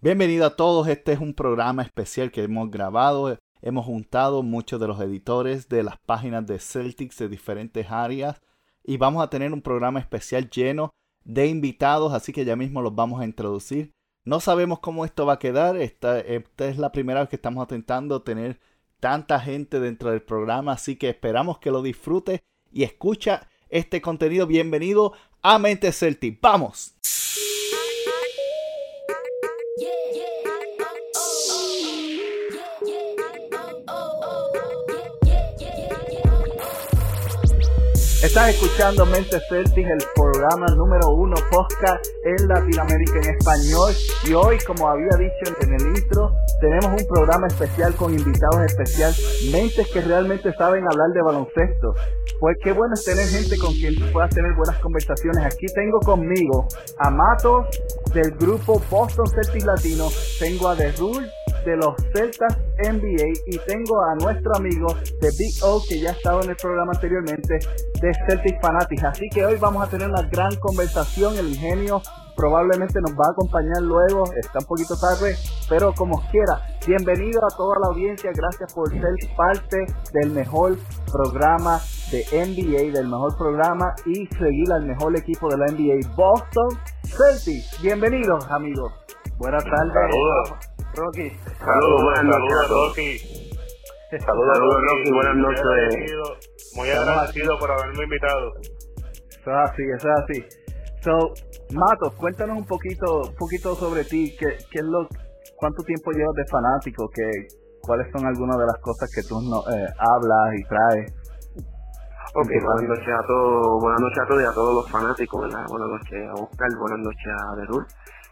Bienvenido a todos. Este es un programa especial que hemos grabado Hemos juntado muchos de los editores de las páginas de Celtics de diferentes áreas y vamos a tener un programa especial lleno de invitados, así que ya mismo los vamos a introducir. No sabemos cómo esto va a quedar, esta, es la primera vez que estamos intentando tener tanta gente dentro del programa, así que esperamos que lo disfrute y escucha este contenido. Bienvenido a Mente Celtic. ¡Vamos! Estás escuchando Mente Celtic, el programa número uno podcast en Latinoamérica en español. Y hoy, como había dicho en el intro, tenemos un programa especial con invitados especiales, mentes que realmente saben hablar de baloncesto. Pues qué bueno es tener gente con quien puedas tener buenas conversaciones. Aquí tengo conmigo a Matos del grupo Boston Celtic Latino, tengo a The de los Celtas NBA y tengo a nuestro amigo de Big O que ya ha estado en el programa anteriormente de Celtic Fanatics. Así que hoy vamos a tener una gran conversación. El ingenio probablemente nos va a acompañar luego, está un poquito tarde, pero como quiera, bienvenido a toda la audiencia, gracias por ser parte del mejor programa de NBA, del mejor programa y seguir al mejor equipo de la NBA, Boston Celtics. Bienvenidos amigos. Buenas tardes. Rocky. Saludos, buenas noches. Rocky. Saludos, Rocky, buenas noches. Muy agradecido por haberme invitado. Eso es así, eso es así. So, Matos, cuéntanos un poquito, un poquito sobre ti, qué, qué es lo, cuánto tiempo llevas de fanático, qué, cuáles son algunas de las cosas que tú no, eh, hablas y traes. Ok, buenas noches a todos, buenas noches a todos y a todos los fanáticos, ¿verdad? Buenas noches a Oscar, buenas noches a Derul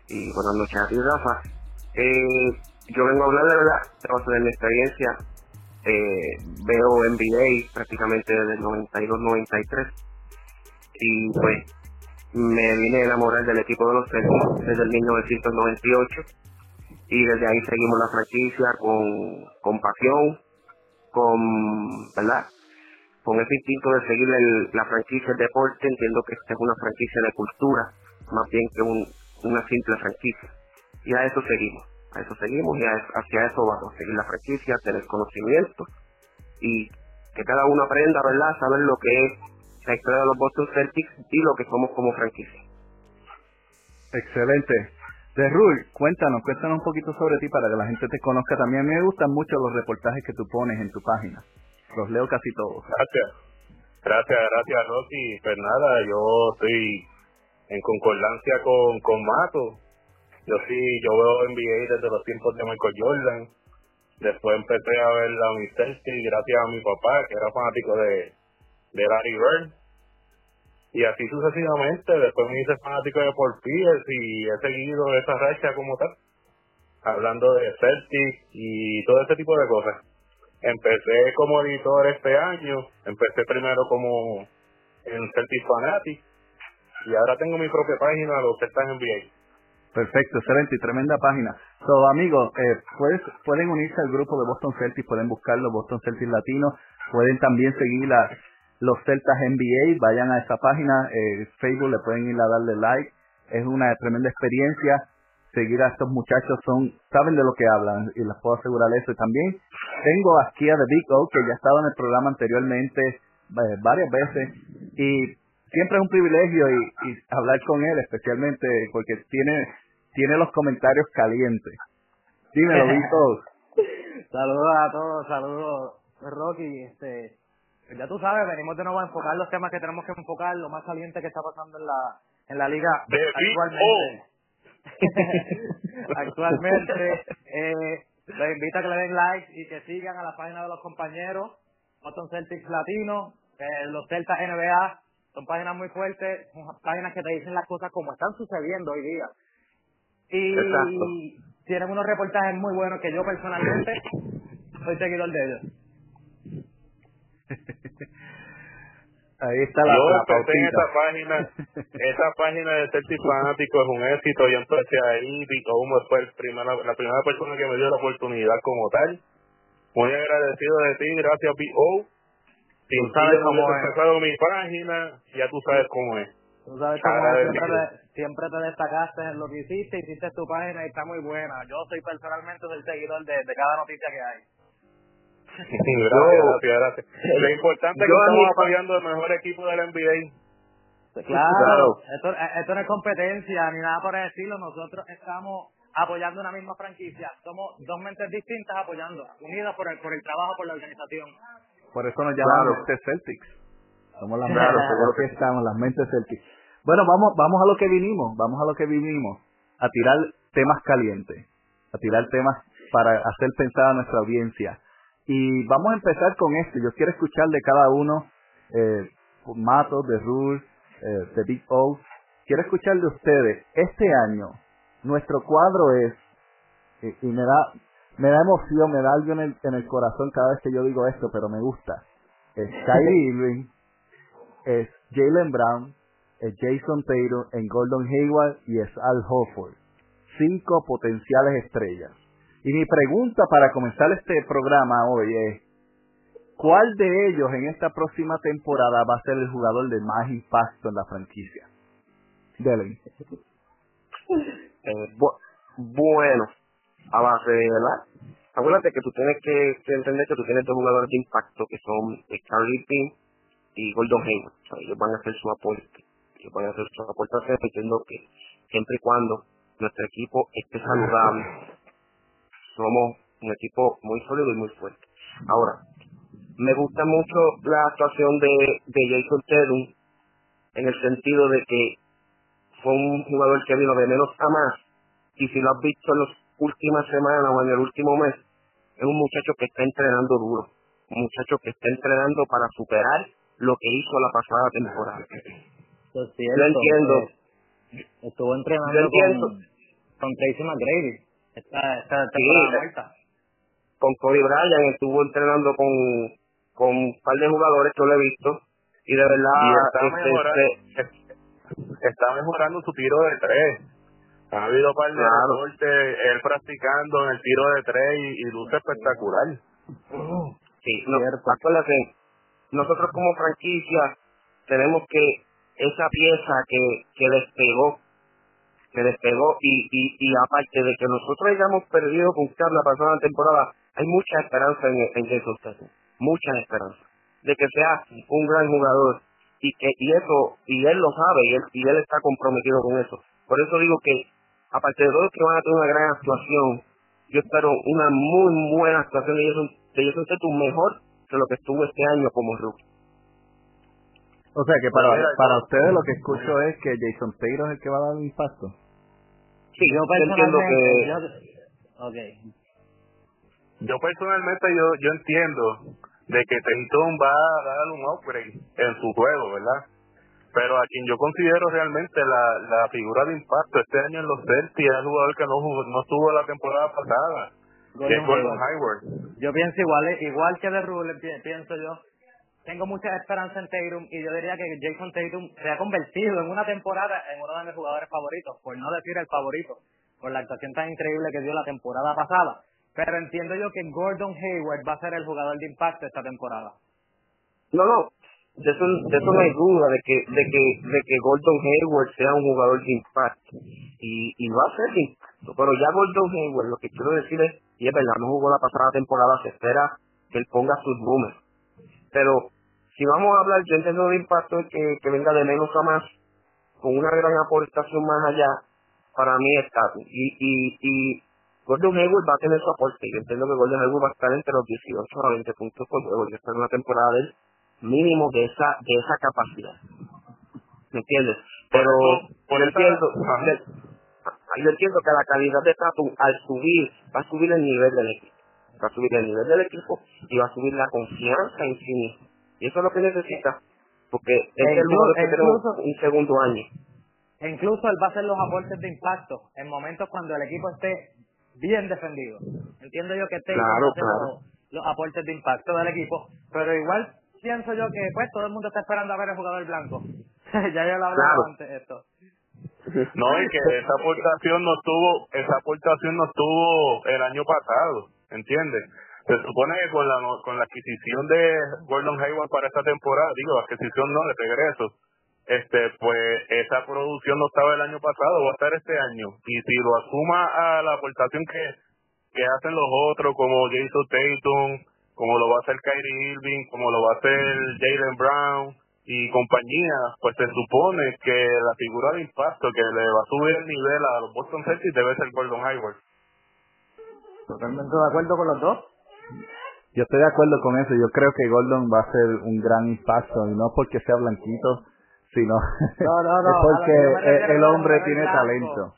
y buenas noches a ti, Rafa. Eh, yo vengo a hablar de verdad, de de mi experiencia. Eh, veo NBA prácticamente desde el 92-93 y pues me vine a enamorar del equipo de los Celtics desde el 1998 y desde ahí seguimos la franquicia con, con pasión, con, ¿verdad? Con ese instinto de seguir la franquicia de deporte, entiendo que esta es una franquicia de cultura, más bien que un, una simple franquicia y a eso seguimos, a eso seguimos y hacia eso vamos, a seguir la franquicia, tener conocimiento y que cada uno aprenda, ¿verdad?, saber lo que es la historia de los Boston Celtics y lo que somos como franquicia. Excelente. De Rul, cuéntanos, cuéntanos un poquito sobre ti para que la gente te conozca también. A mí me gustan mucho los reportajes que tú pones en tu página. Los leo casi todos. Gracias. Gracias, gracias, Rocky. Pues nada, yo estoy en concordancia con, con Mato. Yo sí, yo veo NBA desde los tiempos de Michael Jordan. Después empecé a ver la Celtic gracias a mi papá, que era fanático de, de Larry Bird. Y así sucesivamente. Después me hice fanático de Paul Pierce y he seguido esa racha como tal. Hablando de Celtic y todo ese tipo de cosas. Empecé como editor este año. Empecé primero como en Celtic Fanatic. Y ahora tengo mi propia página, los Celtics NBA. Perfecto, excelente y tremenda página. So, amigos, eh, pues, pueden unirse al grupo de Boston Celtics, pueden buscarlo, Boston Celtics Latino, pueden también seguir a los Celtas NBA, vayan a esa página, eh, Facebook, le pueden ir a darle like, es una tremenda experiencia, seguir a estos muchachos son, saben de lo que hablan y les puedo asegurar eso. Y también tengo aquí a The Big O, que ya ha estado en el programa anteriormente eh, varias veces y siempre es un privilegio y hablar con él, especialmente porque tiene tiene los comentarios calientes. Dímelo, Víctor. saludos a todos, saludos, Rocky. Este, ya tú sabes, venimos de nuevo a enfocar los temas que tenemos que enfocar, lo más caliente que está pasando en la, en la liga actualmente. actualmente, eh, les invito a que le den like y que sigan a la página de los compañeros, Boston Celtics Latino, eh, los Celtas NBA, son páginas muy fuertes, son páginas que te dicen las cosas como están sucediendo hoy día. Y tienen unos reportajes muy buenos que yo personalmente soy seguidor de ellos. Ahí está la, Yo empecé en esa página, esa página de Celtic Fanático es un éxito, yo empecé ahí, como fue el primera, la primera persona que me dio la oportunidad como tal. Muy agradecido de ti, gracias B.O. Si tú sabes cómo es. empezado mi página, ya tú sabes cómo es. Tú sabes cómo es, siempre te, destacaste en lo que hiciste, hiciste tu página y está muy buena. Yo soy personalmente el seguidor de, de cada noticia que hay. gracias, gracias, Lo importante es que estamos apoyando el mejor equipo del NBA. Claro, Esto, esto no es competencia ni nada por decirlo. Nosotros estamos apoyando una misma franquicia. Somos dos mentes distintas apoyando, unidas por el, por el trabajo, por la organización. Por eso nos llamamos claro. Celtics. Somos las mentes, que estamos, las mentes Celtics. Bueno, vamos, vamos a lo que vinimos, vamos a lo que vinimos, a tirar temas calientes, a tirar temas para hacer pensar a nuestra audiencia. Y vamos a empezar con esto. Yo quiero escuchar de cada uno, eh, Mato, de Rule, eh, de Big O. Quiero escuchar de ustedes. Este año, nuestro cuadro es, y, me da me da emoción, me da algo en el, en el corazón cada vez que yo digo esto, pero me gusta. Es Kyrie Irving, es Jalen Brown, Jason Taylor, en Gordon Hayward y es Al Hofford. Cinco potenciales estrellas. Y mi pregunta para comenzar este programa hoy es, ¿cuál de ellos en esta próxima temporada va a ser el jugador de más impacto en la franquicia? Delen. Eh, bueno, a base de verdad. Acuérdate que tú tienes que, entender que tú tienes dos jugadores de impacto que son Charlie Pin y Gordon Hayward. O ellos van a hacer su aporte. Van a hacer su aportación entiendo que siempre y cuando nuestro equipo esté saludable somos un equipo muy sólido y muy fuerte. Ahora, me gusta mucho la actuación de, de Jason Tedum en el sentido de que fue un jugador que vino de menos a más y si lo has visto en las últimas semanas o en el último mes, es un muchacho que está entrenando duro, un muchacho que está entrenando para superar lo que hizo la pasada temporada. Yo entiendo. Estuvo entrenando con, con Tracy McGrady esta, esta temporada Con Cody Bryant estuvo entrenando con, con un par de jugadores que lo he visto y de verdad está, este, mejorando, este, está mejorando su tiro de tres. Ha habido par de claro. él practicando en el tiro de tres y, luce espectacular. Sí, no, acuérdate, nosotros como franquicia tenemos que esa pieza que, que despegó se despegó y, y, y aparte de que nosotros hayamos perdido con Carl la pasada temporada, hay mucha esperanza en, en Jason mucha esperanza de que sea un gran jugador y que y eso y él lo sabe y él, y él está comprometido con eso. Por eso digo que aparte de todos que van a tener una gran actuación, yo espero una muy buena actuación de Jason, de Jason Tatum mejor que lo que estuvo este año como rookie. O sea que para, para ustedes lo que escucho es que Jason Taylor es el que va a dar el impacto. Sí, yo personalmente, yo, yo personalmente yo, yo entiendo de que Tatum va a dar un upgrade en su juego, ¿verdad? Pero a quien yo considero realmente la, la figura de impacto este año en los Celtics es el jugador que no, no estuvo la temporada pasada, Gordon, Gordon Hayward. Yo pienso igual, igual que de Rule, pienso yo tengo mucha esperanza en Tatum y yo diría que Jason Tatum se ha convertido en una temporada en uno de mis jugadores favoritos, por no decir el favorito, por la actuación tan increíble que dio la temporada pasada. Pero entiendo yo que Gordon Hayward va a ser el jugador de impacto esta temporada. No, no, de eso, de eso no hay duda, de que, de que, de que Gordon Hayward sea un jugador de impacto. Y, y va a ser de impacto. Pero ya Gordon Hayward, lo que quiero decir es, y es verdad, no jugó la pasada temporada, se espera que él ponga sus números. Pero si vamos a hablar, yo entiendo de impacto que, que venga de menos a más, con una gran aportación más allá, para mí es Y, y, y Gordon Hayward va a tener su aporte. Yo entiendo que Gordon Hayward va a estar entre los 18 a 20 puntos por juego. Yo en una temporada del mínimo de esa de esa capacidad. ¿Me entiendes? Pero por el entiendo, yo entiendo que la calidad de Tatum al subir, va a subir el nivel del equipo. Va a subir el nivel del equipo y va a subir la confianza en sí mismo. Y eso es lo que necesita, porque es el modo que tenemos un segundo año. Incluso él va a hacer los aportes de impacto en momentos cuando el equipo esté bien defendido. Entiendo yo que Tatum claro, Los, aportes de impacto del equipo, pero igual pienso yo que pues todo el mundo está esperando a ver el jugador blanco. ya yo lo hablaba antes esto. No, y que esa aportación no estuvo, esa aportación no estuvo el año pasado, ¿entiendes? Se supone que con la con la adquisición de Gordon Hayward para esta temporada, digo, adquisición no, de regreso, este pues esa producción no estaba el año pasado, va a estar este año. Y si lo asuma a la aportación que, que hacen los otros, como Jason Tatum, como lo va a hacer Kyrie Irving, como lo va a hacer Jalen Brown, y compañía, pues se supone que la figura de impacto que le va a subir el nivel a los Boston Celtics debe ser Gordon Hayward. Totalmente de acuerdo con los dos. Yo estoy de acuerdo con eso. Yo creo que Gordon va a ser un gran impacto y no porque sea blanquito, sino no, no, no, porque el hombre tiene talento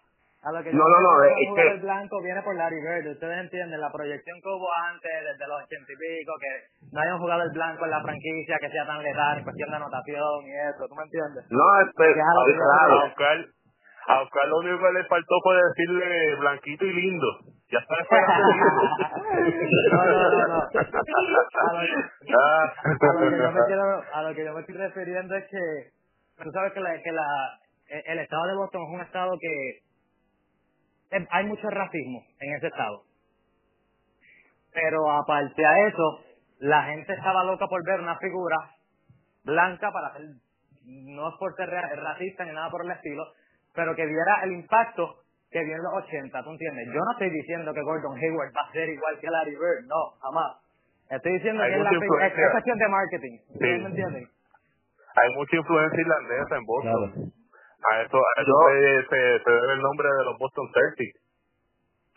no, no, no, es que... El blanco viene por Larry Bird, ustedes entienden, la proyección que hubo antes, desde los ochenta y pico, que no hay un jugador blanco en la franquicia que sea tan letal en cuestión de anotación y eso, ¿tú me entiendes? No, es claro. Oscar, a Oscar lo único que le faltó fue decirle blanquito y lindo. Ya está esperando No, no, no, no. A lo, que, yo me estoy refiriendo es que tú sabes que, la, que la, el estado de Boston es un estado que Em, hay mucho racismo en ese estado. Pero aparte a eso, la gente estaba loca por ver una figura blanca para hacer, no es por ser racista ni nada por el estilo, pero que viera el impacto que vio en los 80, ¿tú entiendes? Yo no estoy diciendo que Gordon Hayward va a ser igual que Larry Bird, no, jamás. Estoy diciendo que es, la, es, cuestión de marketing, ¿me entienden? Hay mucha influencia irlandesa en Boston. A eso, a eso se, se, debe el nombre de los Boston Celtics.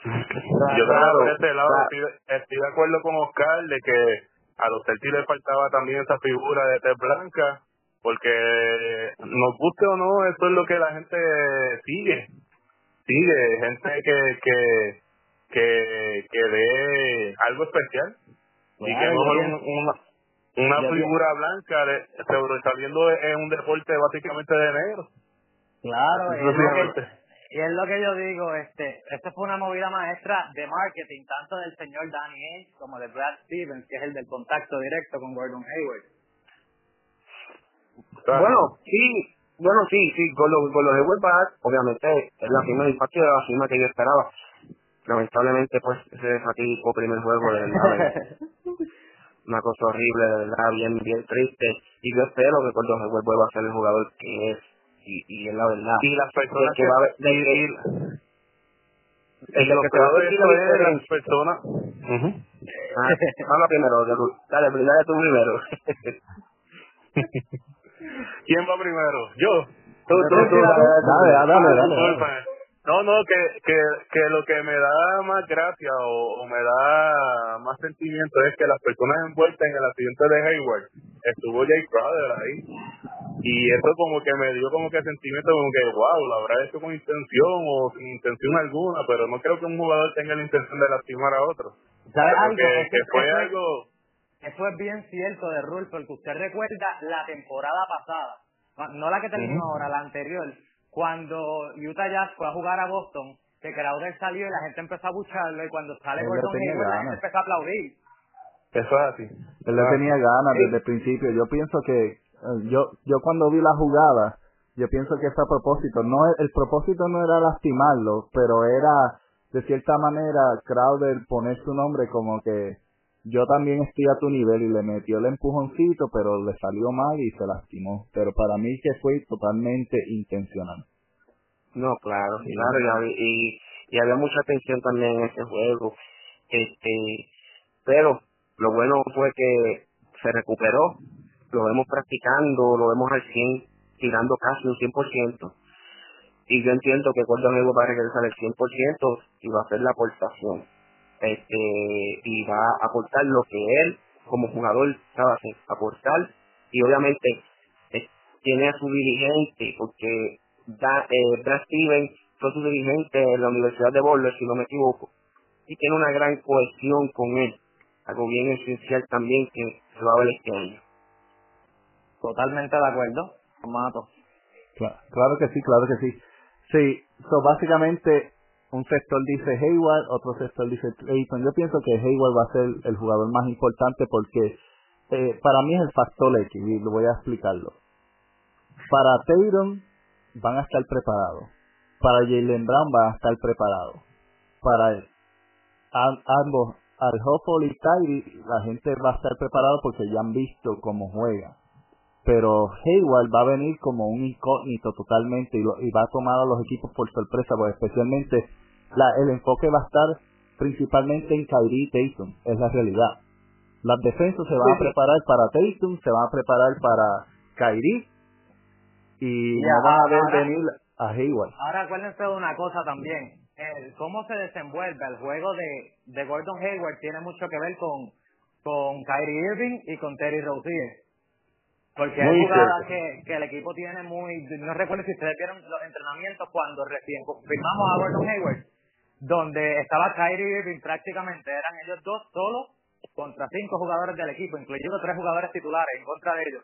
Yo que este lado estoy, de acuerdo con Oscar de que a los Celtics les faltaba también esa figura de tez blanca, porque nos guste o no, eso es lo que la gente sigue. Sigue, gente que, que, que, que dé algo especial. y que mejor una, una figura blanca de, sobresaliendo en un deporte básicamente de negro. Claro, es lo que, y es lo que yo digo, este, esto fue una movida maestra de marketing, tanto del señor Danny Ainge como de Brad Stevens, que es el del contacto directo con Gordon Hayward. Bueno, sí, bueno, sí, sí, con los, con los Hayward obviamente, es la de impacto de la firma que yo esperaba. Lamentablemente, pues, ese fatídico primer juego, de verdad, una cosa horrible, de verdad, bien, bien triste. Y yo espero que Gordon Hayward vuelva a ser el jugador que es y, y es la verdad. Y las personas que, va a decir es lo que te va a decir es las personas. ah, primero, dale, dale tú primero. ¿Quién va primero? Yo. Tú, tú, tú, dale, dale, dale. dale. No, no, que, que, que lo que me da más gracia o, me da más sentimiento es que las personas envueltas en el accidente de Hayward estuvo Jay Crowder ahí. Y eso como que me dio como que sentimiento como que, wow, lo habrá hecho con intención o sin intención alguna, pero no creo que un jugador tenga la intención de lastimar a otro. ¿Sabes algo? Que, fue algo... Eso es bien cierto de Rule, porque usted recuerda la temporada pasada, no la que terminó ahora, la anterior cuando Utah Jazz fue a jugar a Boston, que Crowder salió y la gente empezó a bucharlo y cuando sale Gordon Hayward la gente empezó a aplaudir. Eso es así. Él le tenía ganas desde el principio. Yo pienso que eh, yo yo cuando vi la jugada, yo pienso que fue a propósito. No el propósito no era lastimarlo, pero era de cierta manera Crowder poner su nombre como que yo también estoy a tu nivel y le metió el empujoncito, pero le salió mal y se lastimó. Pero para mí que fue totalmente intencional. No, claro, claro, y, y, había mucha tensión también en ese juego. Este, pero lo bueno fue que se recuperó, lo vemos practicando, lo vemos al 100, tirando casi un 100%. Y yo entiendo que cuando Nuevo va a regresar al 100% y va a hacer la aportación este, y va a aportar lo que él como jugador sabe hacer, aportar. Y obviamente eh, tiene a su dirigente porque da, eh, Brad Stevens fue su dirigente en la Universidad de Boulder si no me equivoco y tiene una gran cohesión con él algo bien esencial también que se va a ver este año. Totalmente de acuerdo Mato. Claro, claro que sí claro que sí. Sí so básicamente un sector dice Hayward, otro sector dice Clayton. Yo pienso que Hayward va a ser el jugador más importante porque eh, para mí es el factor X y lo voy a explicarlo. Para Tatum van a estar preparados. Para Jalen Brown van a estar preparados. Para ambos, al y Kyrie, la gente va a estar preparado porque ya han visto cómo juega. Pero Hayward va a venir como un incógnito totalmente y, y va a tomar a los equipos por sorpresa, porque especialmente la, el enfoque va a estar principalmente en Kyrie y Tatum, es la realidad. Las defensas se van a preparar para Tatum, se van a preparar para Kyrie y no van a ver venir a Hayward. Ahora acuérdense de una cosa también, el cómo se desenvuelve el juego de, de Gordon Hayward tiene mucho que ver con, con Kyrie Irving y con Terry Rozier. Porque hay jugadas que, que el equipo tiene muy... No recuerdo si ustedes vieron los entrenamientos cuando recién firmamos a Gordon Hayward, donde estaba Kyrie Irving prácticamente, eran ellos dos solos contra cinco jugadores del equipo, incluyendo tres jugadores titulares en contra de ellos.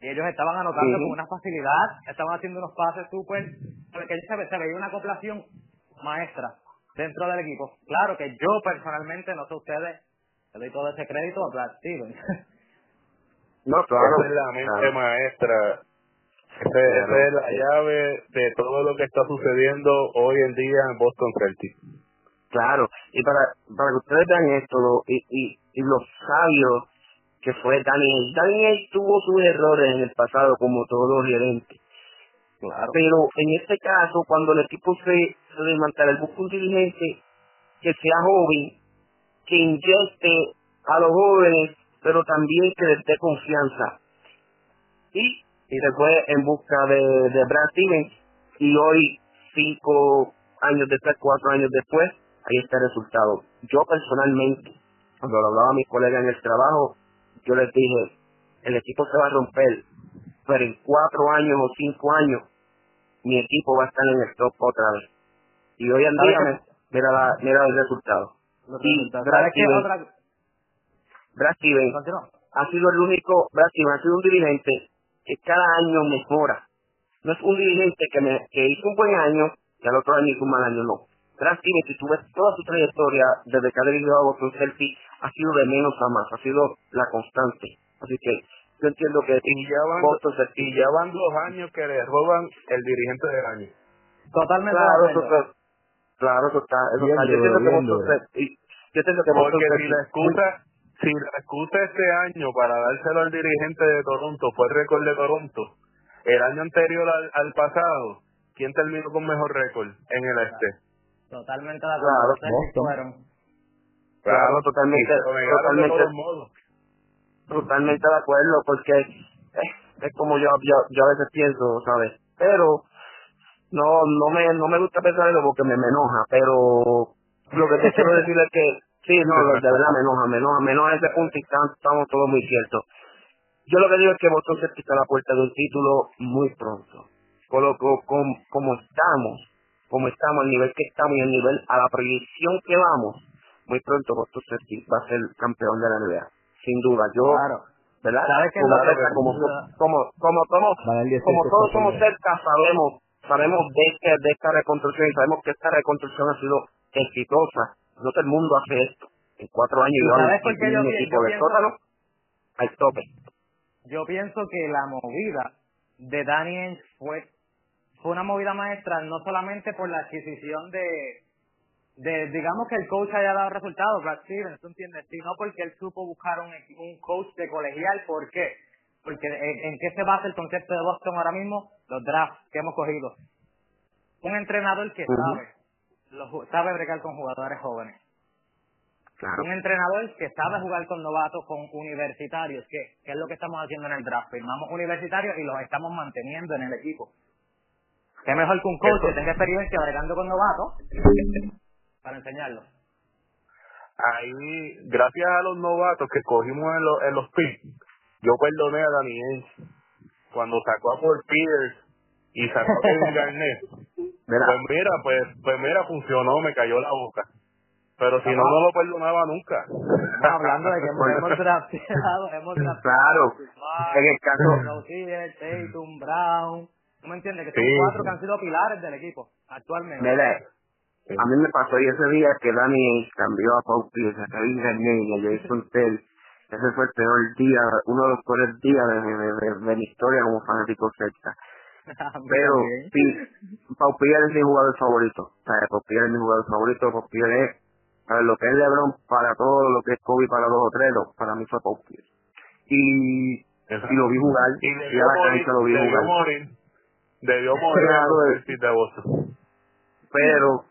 Y ellos estaban anotando con una facilidad, estaban haciendo unos pases súper... Porque se, se veía una acoplación maestra dentro del equipo. Claro que yo personalmente, no sé ustedes, le doy todo ese crédito a Brad Stevens. No, claro. es la mente maestra. Esa es la llave de todo lo que está sucediendo hoy en día en Boston Celtics. Claro, y para, para que ustedes vean esto, y, y, y lo sabio que fue Daniel. Daniel tuvo sus errores en el pasado, como todos los gerentes. Claro. Pero en este caso, cuando el equipo se, se desmantela, el busca un dirigente que sea joven, que inyecte a los jóvenes pero también que les dé confianza. Y, y después en busca de, de Brad Stevens, y hoy, cinco años después, cuatro años después, ahí está el resultado. Yo personalmente, cuando lo hablaba a mis colegas en el trabajo, yo les dije, el equipo se va a romper, pero en cuatro años o cinco años, mi equipo va a estar en el top otra vez. Y hoy en día, mira, la, mira el resultado. Y Brad Stevens, Brad Stevens ha sido el único, Brad Stevens ha sido un dirigente que cada año mejora. No es un dirigente que, me, que hizo un buen año y al otro año hizo un mal año, no. Brad si tú ves toda su trayectoria desde que ha dirigido a Boston Celtics, ha sido de menos a más, ha sido la constante. Así que yo entiendo que y ya van, Boston Celtics, y ya van dos años que le roban el dirigente del año. Totalmente. Claro, eso está, claro, eso está, eso está. Yo entiendo que Boston Celtics, yo entiendo que Boston Porque si la excusa, si la excusa este año para dárselo al dirigente de Toronto fue el récord de Toronto, el año anterior al, pasado, ¿quién terminó con mejor récord en el este? Totalmente de acuerdo. Claro, claro, totalmente, totalmente, totalmente de acuerdo, porque es, como yo, yo, yo a veces pienso, ¿sabes? Pero no no me no me gusta pensar eso porque me, me enoja, pero lo que te quiero decir es que Sí, no, de verdad me enoja, me enoja, me enoja ese punto y estamos todos muy ciertos. Yo lo que digo es que Boston se pisa la puerta de un título muy pronto. Con lo, con, como estamos, como estamos, al nivel que estamos y al nivel, a la proyección que vamos, muy pronto Boston Celtics va a ser campeón de la NBA. Sin duda, yo, ¿verdad? como, como, como, como, como, como todos somos cerca, sabemos, sabemos de, este, de esta reconstrucción y sabemos que esta reconstrucción ha sido exitosa no todo el mundo hace esto. En cuatro años yo un equipo de sótano al tope. Yo pienso que la movida de Daniel fue, fue una movida maestra no solamente por la adquisición de, de digamos que el coach haya dado resultados, Brad Stevens, ¿tú entiendes? Sino porque él supo buscar un, un coach de colegial. ¿Por qué? Porque en, qué se basa el concepto de Boston ahora mismo? Los drafts que hemos cogido. Un entrenador que sabe sabe bregar con jugadores jóvenes. Un entrenador que sabe jugar con novatos, con universitarios, que, es lo que estamos haciendo en el draft. Firmamos universitarios y los estamos manteniendo en el equipo. ¿Qué mejor que un coach que tenga experiencia bregando con novatos para enseñarlos? Ahí, gracias a los novatos que cogimos en, los, en los picks, yo perdoné a Daniel cuando sacó a Paul Pierce y sacó a Kevin Garnett pues mira, pues, pues mira, funcionó, me cayó la boca. Pero si no, no lo perdonaba nunca. Estamos hablando de que hemos drafteado, hemos drafteado. Claro, en el caso. Tatum, Brown. ¿Tú me entiendes? Que son cuatro que han sido pilares del equipo actualmente. Mira, A mí me pasó y ese día que Dani cambió a Pau Pierce, a Kevin Garnett y a Jason Tell, ese fue el peor día, uno de los peores días de, de, de, mi historia como fanático celta. Pero sí, Pau Pierre es mi jugador favorito. O sea, Pau Pierre es mi jugador favorito. Pau Pierre es, para lo que es LeBron, para todo lo que es Kobe, para dos o tres, para mí fue Pau Pierre. Y, y lo vi jugar, y, y a la cancha lo vi debió jugar. Morir, debió morir de Boston pero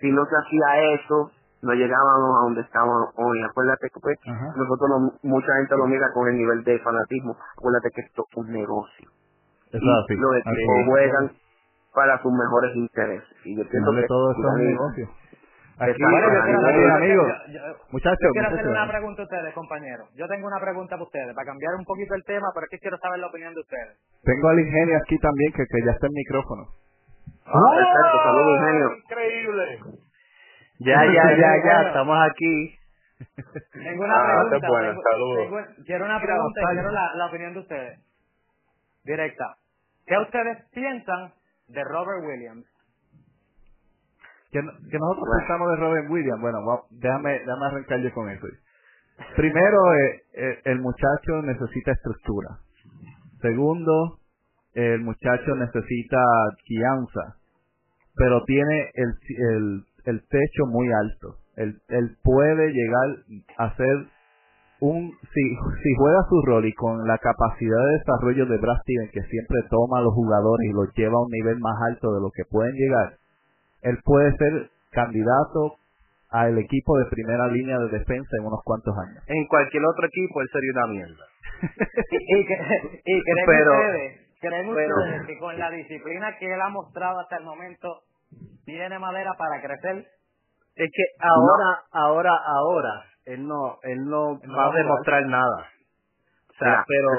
si no se hacía eso, no llegábamos a donde estábamos hoy. Acuérdate que pues, nosotros mucha gente lo mira con el nivel de fanatismo. Acuérdate que esto es un negocio. Y los equipos juegan para sus mejores intereses. Y yo pienso que todo esto es un negocio. Aquí, amigo, muchachos, yo quiero hacer una pregunta a ustedes, compañeros. Yo tengo una pregunta para ustedes, para cambiar un poquito el tema, pero es que quiero saber la opinión de ustedes. Tengo al ingenio aquí también, que, que ya está el micrófono. Ah, perfecto, saludos, ingenio. Increíble. Ya, ya, ya, ya, estamos aquí. Tengo una ah, pregunta. Bueno, quiero una pregunta y quiero la, la opinión de ustedes. Directa. ¿Qué ustedes piensan de Robert Williams? Que, que nosotros pensamos de Robert Williams. Bueno, déjame, déjame arrancar yo con eso. Primero, eh, eh, el muchacho necesita estructura. Segundo, el muchacho necesita guianza, pero tiene el, el, el techo muy alto. Él, él puede llegar a ser un, si, si juega su rol y con la capacidad de desarrollo de Brad Steven, que siempre toma a los jugadores y los lleva a un nivel más alto de lo que pueden llegar, él puede ser candidato al equipo de primera línea de defensa en unos cuantos años. En cualquier otro equipo él sería una mierda. y, y, que, y pero, ¿Creen ustedes que con la disciplina que él ha mostrado hasta el momento tiene madera para crecer? Es que ahora, ahora, ahora, él no, él no va a demostrar nada. O sea, pero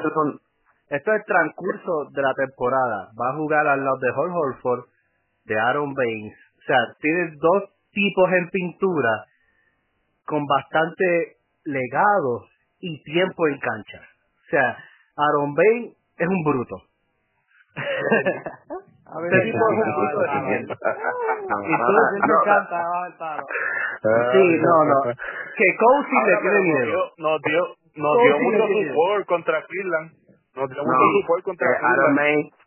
esto es el transcurso de la temporada. Va a jugar al lado de Hall Holford, de Aaron Baines. O sea, tienes dos tipos en pintura con bastante legado y tiempo en cancha. O sea, Aaron Baines es un bruto. A ver, este tipo es un de Y tú Sí, no, no. Que Cousy le tiene miedo. Nos dio, nos dio mucho support contra Cleveland. Nos dio mucho support contra eh, Cleveland.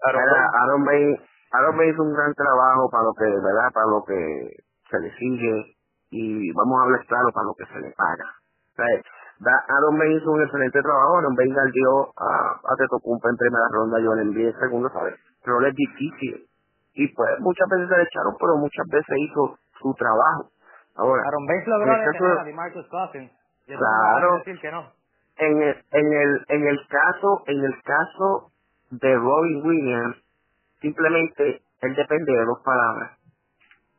Aaron May, Aaron May hizo un gran trabajo para lo que, ¿verdad? Para lo que se le sigue y vamos a hablar claro para lo que se le paga. O sea, Aaron Bain hizo un excelente trabajo, Aaron Bain dio a, a Tetocumpa en primera ronda, yo le envié en segundo, ¿sabes? Pero es difícil. Y pues muchas veces se le echaron, pero muchas veces hizo su trabajo. Ahora, Aaron logró detener a DeMarcus Cousins. Claro. Decir que no. En el, en el, en el caso, en el caso de Robin Williams, simplemente él depende de dos palabras.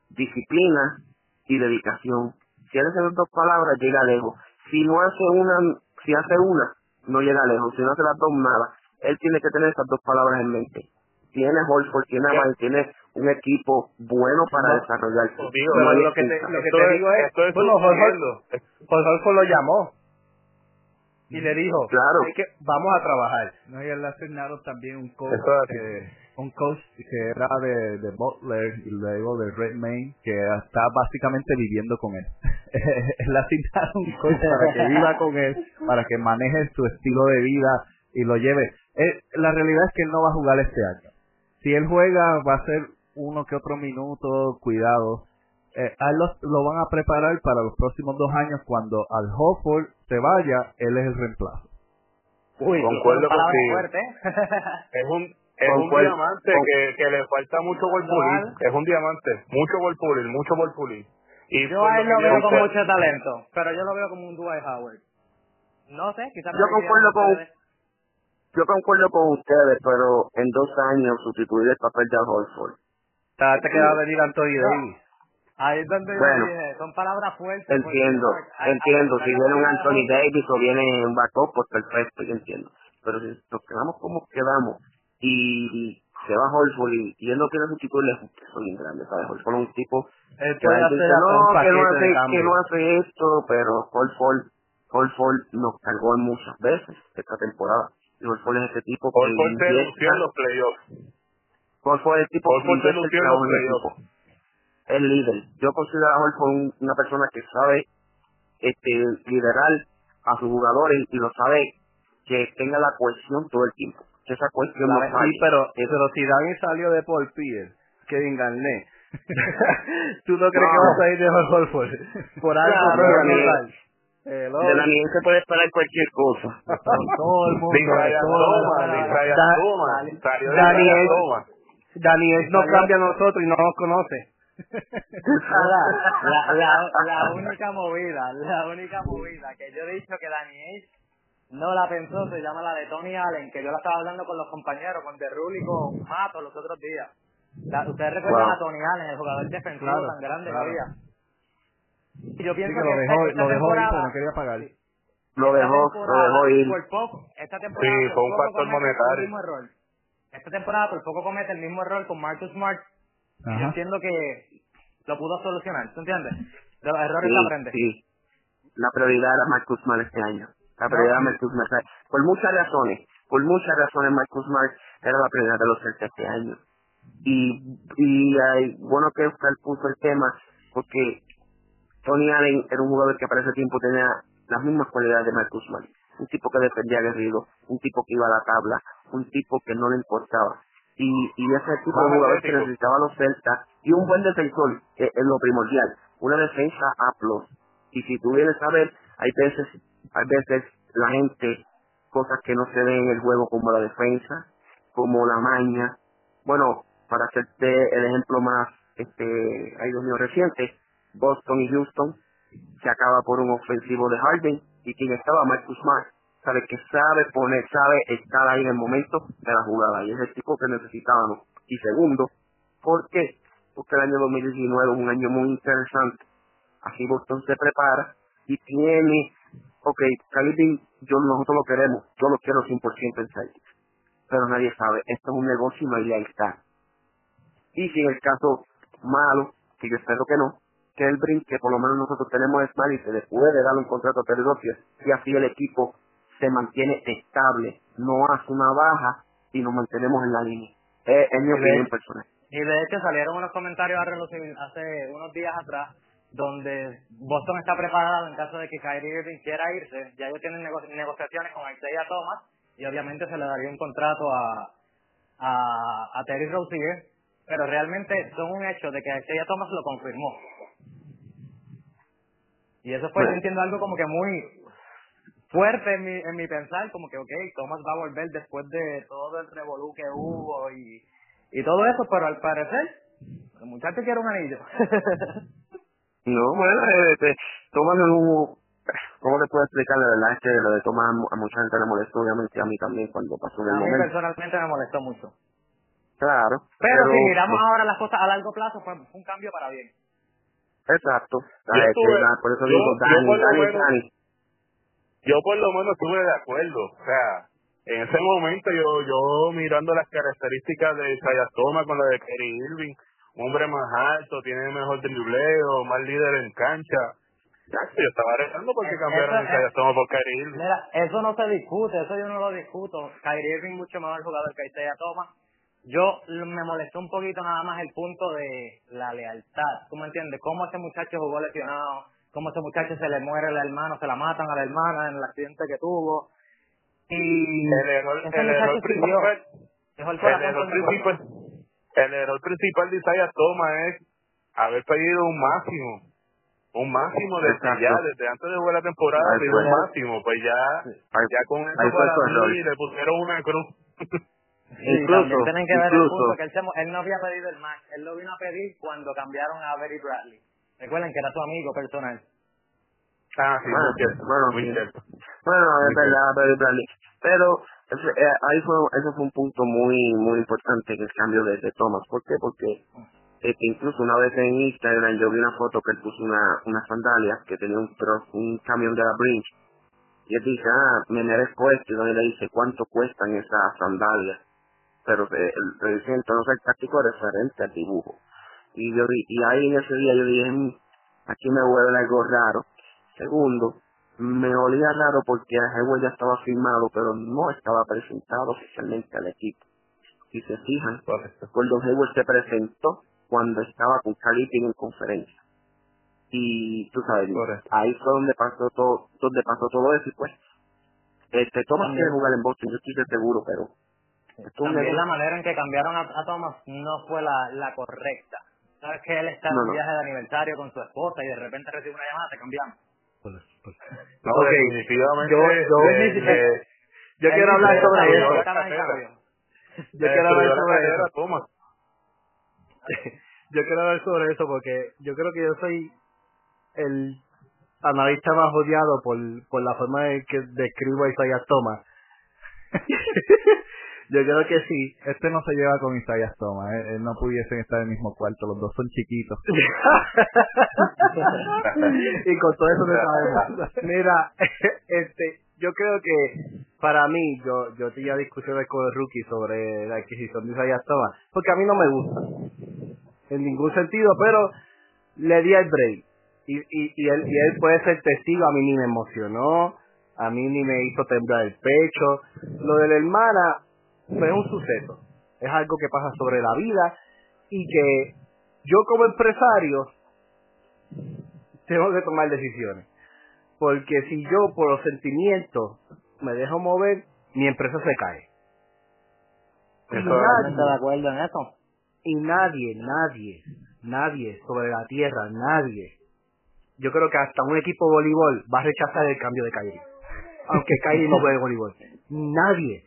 Disciplina y dedicación. Si él hace dos palabras, llega lejos si no hace una, si hace una, no llega lejos, si no hace las dos, nada. Él tiene que tener esas dos palabras en mente. Tiene Holford, tiene Amal, tiene un equipo bueno para desarrollarse. lo, que te, lo que te digo es, bueno, Holford lo llamó y le dijo, claro. que vamos a trabajar. No, y él le asignaron también un coach un coach que era de, de Butler y luego de Redmayne, que está básicamente viviendo con él. él asignaron un coach para que viva con él, para que maneje su estilo de vida y lo lleve. Eh, la realidad es que él no va a jugar este año. Si él juega, va a ser uno que otro minuto, cuidado. Eh, a él lo, van a preparar para los próximos dos años cuando al Hofford se vaya, él es el reemplazo. Uy, concuerdo contigo. es un es un diamante que, que le falta mucho por pulir. Es un diamante, mucho por pulir, mucho por pulir. Y yo a él lo veo con mucho talento, pero yo lo veo como un Dwight Howard. No sé, quizás... Yo concuerdo con... Yo concuerdo con ustedes, pero en dos años sustituir el papel de Holford. Te queda venir Anthony Davis. Ahí es donde bueno, dije, son palabras fuertes. Entiendo, entiendo. Si viene un Anthony Davis o viene un backup, pues perfecto, yo entiendo. Pero si nos quedamos como quedamos, y se va Holford y, y él no tiene su tipo de lejos, que son bien grandes, ¿sabes? Holford es un tipo él puede hacer no, que no, hace, que no hace esto, pero Holford, Holford nos cargó muchas veces esta temporada. Y Holford es ese tipo que Holford se en los playoffs. Holford es el tipo Holford se lució en los playoffs. es líder. Yo considero a Horford una persona que sabe este liderar a sus jugadores y lo sabe que tenga la cohesión todo el tiempo. Que esa cohesión no Sí, pero, pero si Dani salió de Paul Pierce, Kevin Garnett, ¿tú no crees que vas a ir de Horford? Por algo Claro, algo. De Daniel se puede esperar cualquier cosa. todo el mundo. Daniel-. Daniel nos cambia a nosotros y no nos conoce. la, la, la única movida, la única movida que yo he dicho que Daniel no la pensó se llama la de Tony Allen, que yo la estaba hablando con los compañeros, con Derrul y con Mato los otros días. La- Ustedes recuerdan Wow. a Tony Allen, el jugador defensivo Claro, tan grande claro. que había. Y yo Sí, pienso que lo dejó, lo dejó ir, temporada, pero no quería pagar. Lo dejó, lo temporada, dejó ir. Por poco, esta temporada Sí, fue un factor monetario. Esta temporada por poco comete el mismo error con Marcus Smart. Yo entiendo que lo pudo solucionar, ¿tú entiendes? De los errores Sí, aprende. sí. La prioridad era Marcus Smart este año. La prioridad era Marcus Smart. Por muchas razones, por muchas razones Marcus Smart era la prioridad de los Celtics este año. Y, y hay, bueno que usted puso el tema, porque Tony Allen era un jugador que para ese tiempo tenía las mismas cualidades de Marcus Smart. Un tipo que defendía aguerrido, un tipo que iba a la tabla, un tipo que no le importaba. Y, y ese tipo de jugador que necesitaba los Celtas y un buen defensor eh, es lo primordial. Una defensa A+. Y si tú vienes a ver, hay veces, hay veces la gente, cosas que no se ven en el juego como la defensa, como la maña. Bueno, para hacerte el ejemplo más, este, ay Dios mío, reciente, Boston y Houston se acaba por un ofensivo de Harden y quien estaba Marcus Smart sabe que sabe poner, sabe estar ahí en el momento de la jugada y es el tipo que necesitábamos. Y segundo, ¿por qué? Porque el año 2019 es un año muy interesante. Así Boston se prepara y tiene, ok, Kyrie, yo nosotros lo queremos, yo lo quiero 100% en Celtics, pero nadie sabe, esto es un negocio y no hay lealtad. Y si en el caso malo, que yo espero que no, que el brin que por lo menos nosotros tenemos es mal y se le puede dar un contrato a Terry Rozier y así el equipo se mantiene estable, no hace una baja y nos mantenemos en la línea. Es, es mi Y de- opinión personal. Y de hecho salieron unos comentarios hace unos días atrás donde Boston está preparado en caso de que Kyrie Irving quiera irse. Ya ellos tienen nego- negociaciones con Isaiah Thomas y obviamente se le daría un contrato a, a, a Terry Rozier, pero realmente son un hecho de que Isaiah Thomas lo confirmó. Y eso fue, yo entiendo algo como que muy fuerte en mi, en mi pensar, como que, ok, Thomas va a volver después de todo el revolú que hubo y, y todo eso, pero al parecer, el muchacho quiere un anillo. No, bueno, este, Thomas un... ¿Cómo le puedo explicar? La verdad es que lo de Thomas a mu- a mucha gente le molestó, obviamente a mí también cuando pasó en el a mí momento. personalmente me molestó mucho. Claro. Pero, si miramos ahora las cosas a largo plazo, fue un cambio para bien. Exacto. Yo es estuve- por eso yo- digo, yo Dani, por menos- Dani. yo por lo menos estuve de acuerdo. O sea, en ese momento yo yo mirando las características de Isaiah Thomas con la de Kerry Irving, un hombre más alto, tiene mejor dribleo, más líder en cancha. Ya, yo estaba rezando porque Eh, cambiaron eso es- Thomas por Kerry Irving. Mira, eso no se discute, eso yo no lo discuto. Kyrie Irving mucho mejor jugador que Isaiah Thomas. Yo me molestó un poquito nada más el punto de la lealtad. ¿Tú me entiendes? Cómo ese muchacho jugó lesionado, cómo ese muchacho se le muere el hermano, se la matan a la hermana en el accidente que tuvo. Y El error, el principal, Dejó el el corazón error por el corazón. principal, el error principal de Isaiah Thomas es haber pedido un máximo, un máximo desde Exacto. ya, desde antes de jugar la temporada, pidió un máximo, pues ya, ya con eso para mí le pusieron una cruz. Sí, Incluso- también tienen que ver el incluso- punto que él, se él no había pedido el match, él lo vino a pedir cuando cambiaron a Berry Bradley. Recuerden que era su amigo personal. ah, sí, Bueno, muy cierto, bueno, sí. cierto. Bueno, es verdad, Barry Bradley. Pero ese, eh, ahí fue, ese fue un punto muy muy importante en el cambio de, de Thomas. ¿Por qué? Porque este, incluso una vez en Instagram yo vi una foto que él puso una, una sandalia que tenía un, un camión de la Brinch. Y él dice, ah, me merezco esto. Y donde le dice, ¿cuánto cuestan esas sandalias? Pero eh, el reducimiento no el táctico referente al dibujo. Y yo y ahí en ese día yo dije, "Mm, aquí me huele algo raro. Segundo, me olía raro porque el ya estaba firmado, pero no estaba presentado oficialmente al equipo. Si se fijan, Correcto. Gordon Hayward se presentó cuando estaba con Cali en conferencia. Y tú sabes, ahí fue donde pasó todo, donde pasó todo eso y pues, este, Thomas quiere jugar en Boston, yo estoy seguro, pero también la manera en que cambiaron a, Thomas no fue la, la correcta. Sabes que él está en un viaje de aniversario con su esposa y de repente recibe una llamada, te cambiamos. Pues, pues. No, definitivamente. Yo, yo, yo quiero hablar sobre eso. Yo quiero hablar sobre eso. yo quiero hablar sobre eso porque yo creo que yo soy el analista más odiado por, por la forma en que describo a Isaiah Thomas. Yo creo que sí. Este no se lleva con Isaiah Thomas. ¿eh? Él no pudiesen estar en el mismo cuarto. Los dos son chiquitos. y con todo eso no sabemos. Mira, este, yo creo que para mí, yo yo tenía discusiones con el rookie sobre la adquisición de Isaiah Thomas. Porque a mí no me gusta. En ningún sentido, pero le di el break. Y, y, y, él, y él puede ser testigo. A mí ni me emocionó. A mí ni me hizo temblar el pecho. Lo de la hermana, es un suceso, es algo que pasa sobre la vida y que yo como empresario tengo que tomar decisiones. Porque si yo por los sentimientos me dejo mover, mi empresa se cae. Eso nadie, de acuerdo en eso. Y nadie, nadie, nadie sobre la tierra, nadie. Yo creo que hasta un equipo de voleibol va a rechazar el cambio de Kyrie. Aunque Kyrie no juegue voleibol. Nadie.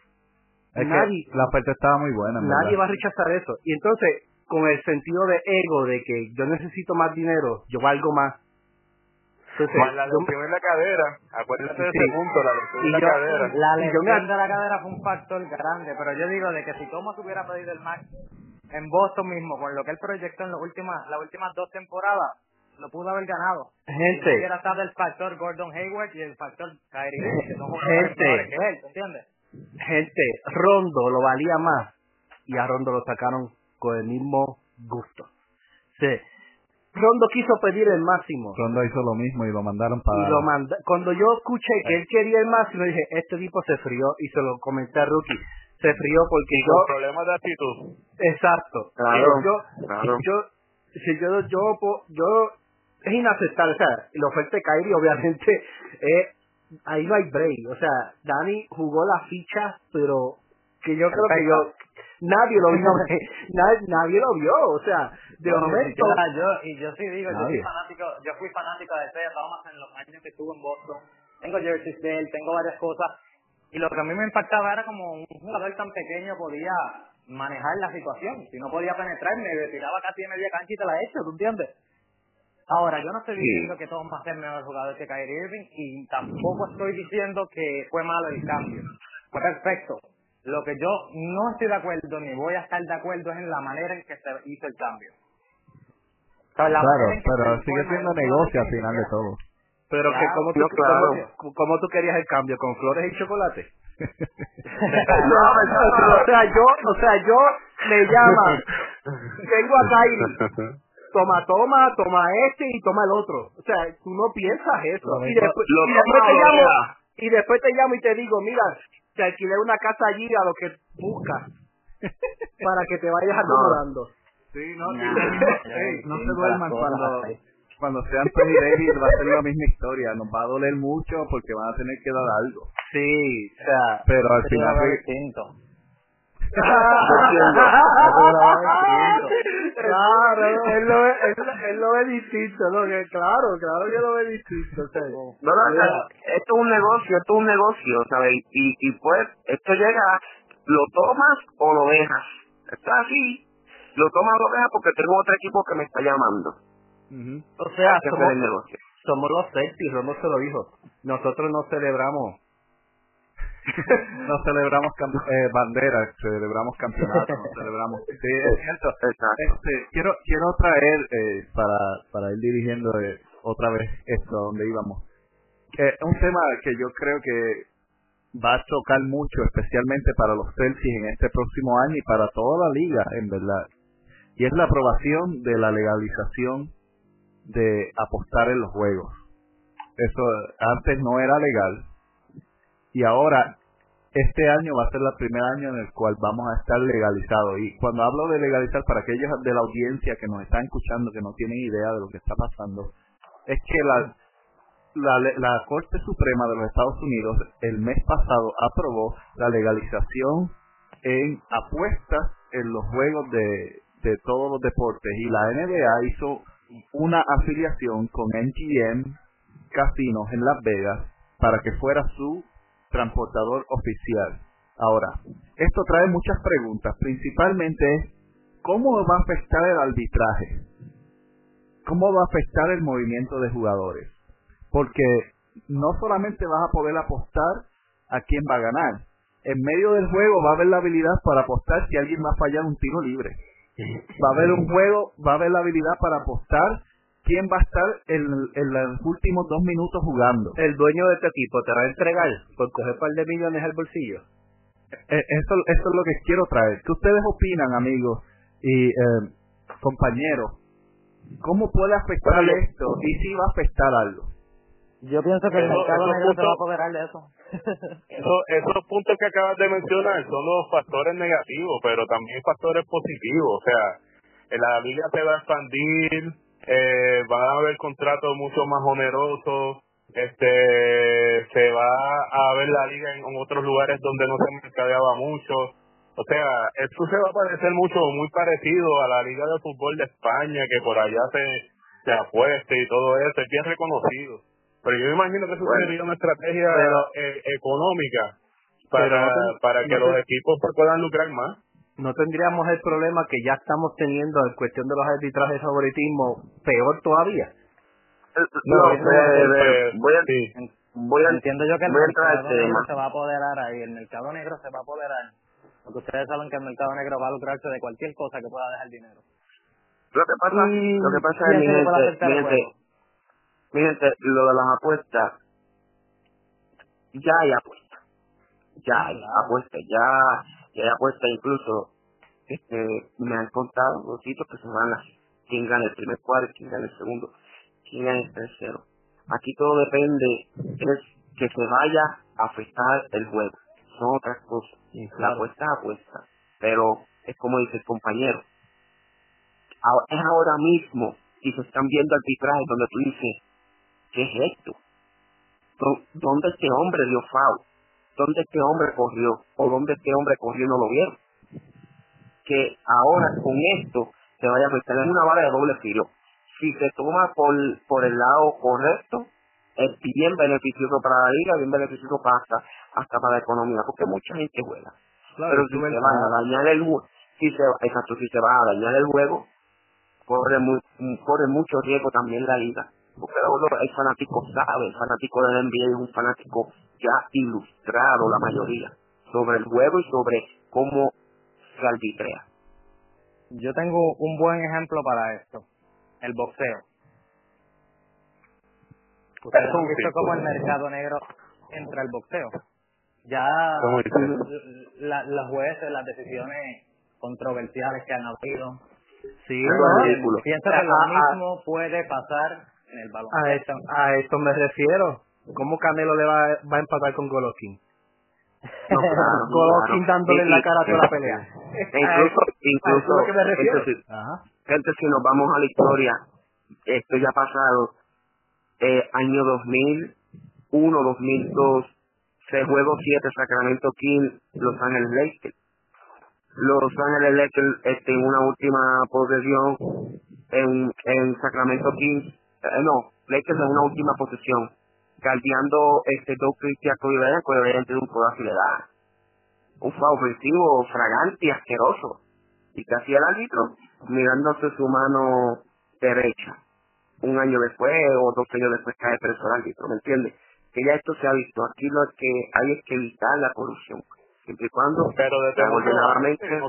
Nadie, la oferta estaba muy buena. Nadie va a rechazar eso. Y entonces, con el sentido de ego, de que yo necesito más dinero, yo valgo más. Entonces, la lesión en la cadera, acuérdate de ese punto, la lesión en la cadera. La lesión de la cadera fue un factor grande, pero yo digo de que si Thomas hubiera pedido el max en Boston mismo, con lo que él proyectó en las últimas, las últimas dos temporadas, lo pudo haber ganado. Gente. Si hubiera estado el factor Gordon Hayward y el factor Kyrie, Gente. que él, ¿entiendes? Gente, Rondo lo valía más y a Rondo lo sacaron con el mismo gusto. Sí. Rondo quiso pedir el máximo. Rondo hizo lo mismo y lo mandaron para... Y lo Cuando yo escuché que él quería el máximo, dije, este tipo se frió y se lo comenté a Rookie. Se frió porque y yo... problemas de actitud. Exacto. Claro, yo, claro. yo, si yo, yo, yo, es inaceptable. O sea, la oferta de Kyrie obviamente es ahí no hay break. O sea, Dani jugó la ficha, pero que yo creo que yo nadie lo vio, nadie, nadie lo vio, o sea, de momento yo y yo sí digo, yo fui fanático, yo fui fanático de Isaiah Thomas en los años que estuvo en Boston. Tengo jerseys de él, tengo varias cosas y lo que a mí me impactaba era como un jugador tan pequeño podía manejar la situación. Si no podía penetrar, me tiraba casi de media cancha y te la he hecho, ¿tú entiendes? Ahora, yo no estoy diciendo que Tom va a ser mejor jugador que Kyrie Irving y tampoco estoy diciendo que fue malo el cambio. Fue perfecto. Lo que yo no estoy de acuerdo ni voy a estar de acuerdo es en la manera en que se hizo el cambio. claro, pero sigue siendo negocio al final de todo. Pero que como tú, tú querías el cambio con flores y chocolate. o sea, yo, o sea, yo me llama, tengo a Kyrie toma, toma, toma este y toma el otro. O sea, tú no piensas eso. Y después, te llamo, y después te llamo y te digo, mira, te alquilé una casa allí a lo que buscas para que te vayas acomodando. Sí, no, no se duerman cuando, cuando sean Tony Davis va a ser la misma historia. Nos va a doler mucho porque van a tener que dar algo. Sí, o sea, pero al final claro, él lo, ve, él, lo ve distinto, ¿no? Que claro, claro que lo ve distinto. no, no, esto es un negocio, esto es un negocio, ¿sabes? Y, y pues, esto llega, lo tomas o lo dejas. Está así, lo tomas o lo dejas porque tengo otro equipo que me está llamando. O sea, somos, somos los sexy, Romo se lo dijo. Nosotros no celebramos no celebramos eh, banderas, celebramos campeonatos, celebramos. Sí, es cierto. Este, quiero quiero traer eh, para para ir dirigiendo eh, otra vez esto donde íbamos. Eh, un tema que yo creo que va a chocar mucho, especialmente para los Celtics en este próximo año y para toda la liga, en verdad. Y es la aprobación de la legalización de apostar en los juegos. Eso antes no era legal, y ahora este año va a ser el primer año en el cual vamos a estar legalizados. Y cuando hablo de legalizar, para aquellos de la audiencia que nos están escuchando, que no tienen idea de lo que está pasando, es que la, la, la Corte Suprema de los Estados Unidos el mes pasado aprobó la legalización en apuestas en los juegos de, de todos los deportes y la NBA hizo una afiliación con MGM Casinos en Las Vegas para que fuera su transportador oficial. Ahora, esto trae muchas preguntas, principalmente ¿cómo va a afectar el arbitraje? ¿Cómo va a afectar el movimiento de jugadores? Porque no solamente vas a poder apostar a quién va a ganar, en medio del juego va a haber la habilidad para apostar si alguien va a fallar un tiro libre. Va a haber un juego, va a haber la habilidad para apostar quién va a estar en, los últimos dos minutos jugando. El dueño de este equipo te va a entregar por coger un par de millones al bolsillo. Eh, eso, eso es lo que quiero traer. ¿Qué ustedes opinan, amigos y eh, compañeros? ¿Cómo puede afectar esto y si va a afectar algo? Yo pienso que el mercado negro se va a apoderar de eso. eso. Esos puntos que acabas de mencionar son los factores negativos, pero también factores positivos. O sea, la liga se va a expandir, eh, van a haber contratos mucho más onerosos, este se va a ver la liga en, otros lugares donde no se mercadeaba mucho. O sea, esto se va a parecer mucho, muy parecido a la Liga de Fútbol de España, que por allá se, se apueste y todo eso, es bien reconocido. Pero yo me imagino que eso sería una estrategia eh, económica para, para que los equipos puedan lucrar más. No tendríamos el problema que ya estamos teniendo en cuestión de los arbitrajes de favoritismo peor todavía. Eh, no, eh, voy a, voy a, entiendo yo que el mercado negro se va a apoderar ahí, el mercado negro se va a apoderar, porque ustedes saben que el mercado negro va a lucrarse de cualquier cosa que pueda dejar dinero. Lo que pasa, lo que pasa es, mi gente, lo de las apuestas, ya hay apuestas. Ya hay apuestas, ya, ya hay apuestas incluso. Este, me han contado los sitios que se van a quién gana el primer cuadro, quién gana el segundo, quién gana el tercero. Aquí todo depende, es que se vaya a afectar el juego. Son otras cosas. La apuesta es apuesta. Pero es como dice el compañero. Es ahora mismo, si se están viendo arbitrajes donde tú dices, ¿qué es esto? ¿Dónde este hombre dio FAO? ¿Dónde este hombre corrió? ¿O dónde este hombre corrió y no lo vieron? Que ahora con esto se vaya a meter en una bala de doble filo. Si se toma por, por el lado correcto, es bien beneficioso para la liga, bien beneficioso para hasta, hasta para la economía, porque mucha gente juega. Pero si se van a dañar el si se, exacto, si se va a dañar el juego, corre, muy, corre mucho riesgo también la liga pero el fanático sabe, el fanático del NBA es un fanático ya ilustrado, la mayoría, sobre el juego y sobre cómo se arbitrea. Yo tengo un buen ejemplo para esto, el boxeo. Ustedes han visto cómo el mercado negro entra al boxeo. Ya la, los jueces, las decisiones controversiales que han habido. Sí, pienso que lo mismo puede pasar a esto, a esto me refiero. ¿Cómo Canelo le va, va a empatar con Golovkin? No, Golovkin dándole en la cara a toda la pelea. incluso, incluso, gente, si, nos vamos a la historia, esto ya ha pasado, eh, año 2001, 2002, se juego 7, Sacramento King, Los Ángeles Lakers. Los Ángeles Lakers este, en una última posesión en, en Sacramento King eh, no, Lakers en una última posición, caldeando este dos Cristian Codiveya, Codiveya de un codazo y le da un foul ofensivo fragante y asqueroso. Y que hacía el árbitro mirándose su mano derecha. Un año después o dos años después cae preso el árbitro, ¿me entiendes? Que ya esto se ha visto. Aquí lo que hay es que evitar la corrupción. Siempre y cuando Pero de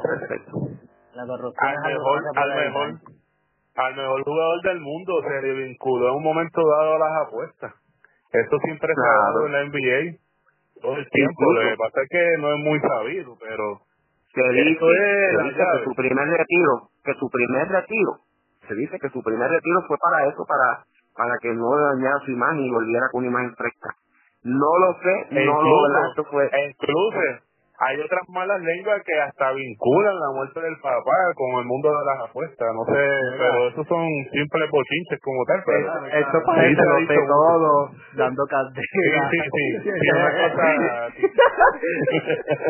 perfecto. La corrupción al mejor, al mejor, al mejor jugador del mundo se le vinculó en un momento dado a las apuestas. Eso siempre se ha dado en la NBA todo el tiempo. Lo que pasa es que no es muy sabido, pero se dice, que su primer retiro, que su primer retiro, se dice que su primer retiro fue para eso, para para que no dañara su imagen y volviera con una imagen fresca. No lo sé, e no incluso, lo esto fue. E incluso hay otras malas lenguas que hasta vinculan la muerte del papá con el mundo de las apuestas, no sé, pero esos son simples bochinches como tal. Pero Esto parece lo sé todo, dando candela. Sí, sí, sí, sí, es una cosa...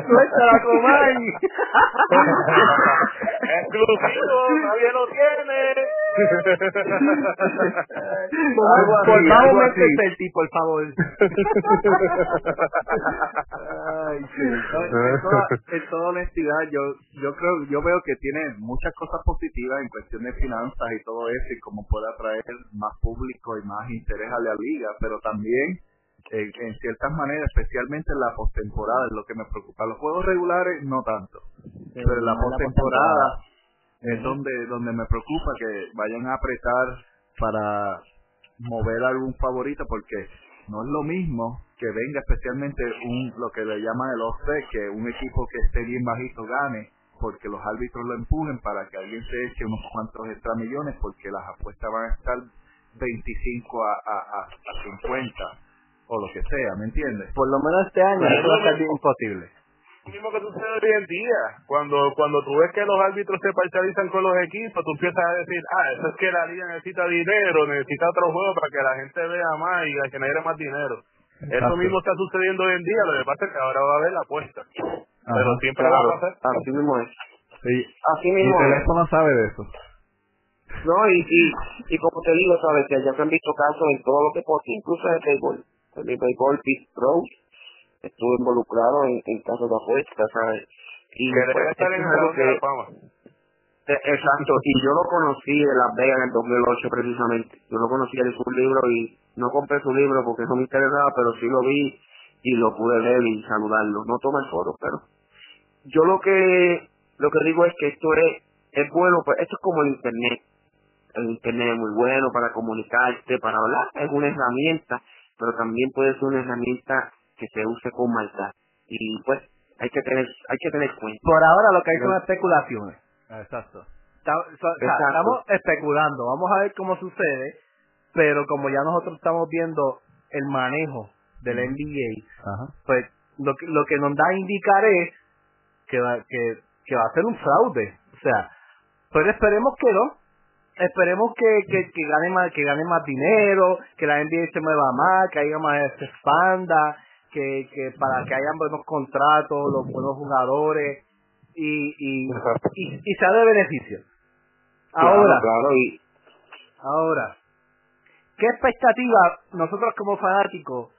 ¡Suéltala, Comay! ¡Exclusivo! ¡Nadie lo tiene! por favor, el tipo, por favor. Ay, sí. en, toda, en toda honestidad, yo yo creo, yo veo que tiene muchas cosas positivas en cuestión de finanzas y todo eso, y cómo puede atraer más público y más interés a la liga, pero también en, en ciertas maneras, especialmente en la postemporada, es lo que me preocupa. Los juegos regulares no tanto, pero en la postemporada es donde donde me preocupa que vayan a apretar para mover algún favorito porque no es lo mismo que venga especialmente un lo que le llaman el offset que un equipo que esté bien bajito gane porque los árbitros lo empujen para que alguien se eche unos cuantos extra millones porque las apuestas van a estar 25 a, a, a, a 50 o lo que sea, ¿me entiendes? Por lo menos este año eso va a ser imposible lo mismo que sucede hoy en día. Cuando cuando tú ves que los árbitros se parcializan con los equipos, tú empiezas a decir, ah, eso es que la liga necesita dinero, necesita otro juego para que la gente vea más y genere más dinero. Eso mismo está sucediendo hoy en día, lo que pasa es que ahora va a haber la apuesta. Pero siempre va a pasar. Así mismo es. Sí. Así mismo Mi es. teléfono sabe de eso. No, y, y, y como te digo, sabes, que ya se han visto casos en todo lo que puede, incluso en el béisbol. En el béisbol, Pete Rose estuvo involucrado en, en casos de apuestas, ¿sabes? Y Que debe pues, estar en el es de que, la Fama. Eh, exacto, y yo lo conocí de Las Vegas en el 2008 precisamente. Yo lo conocí en su libro y no compré su libro porque eso me interesaba, pero sí lo vi y lo pude leer y saludarlo. No toma el foro, pero yo lo que lo que digo es que esto es es bueno, pues esto es como el internet. El internet es muy bueno para comunicarte, para hablar, es una herramienta, pero también puede ser una herramienta que se use con maldad. Y pues hay que tener hay que tener cuenta. Por ahora lo que hay son especulaciones. Exacto. Está- so- o sea, Exacto. estamos especulando, vamos a ver cómo sucede, pero como ya nosotros estamos viendo el manejo del NBA, Ajá. pues lo que, lo que nos da a indicar es que va, que, que va a ser un fraude. O sea, pero esperemos que no. Esperemos que, que, que gane más que gane más dinero, que la NBA se mueva más, que haya más se expanda, que, que para que hayan buenos contratos, los buenos jugadores y y, y, y sea de beneficio. Ahora, Claro, claro, y Ahora, ¿qué expectativa nosotros como fanáticos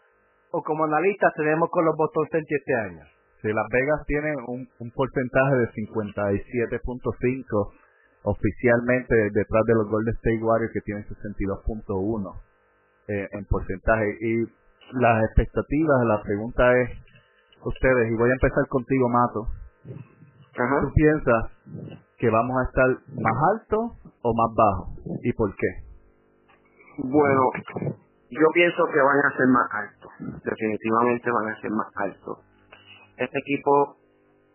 o como analistas tenemos con los Boston Celtics este año? Sí, Las Vegas tiene un, un porcentaje de 57.5 oficialmente detrás de los Golden State Warriors que tienen 62.1 eh, en porcentaje. Y las expectativas, la pregunta es, ustedes, y voy a empezar contigo, Mato, ajá. ¿tú piensas que vamos a estar más alto o más bajo? ¿Y por qué? Bueno, yo pienso que van a ser más altos. Definitivamente van a ser más altos. Este equipo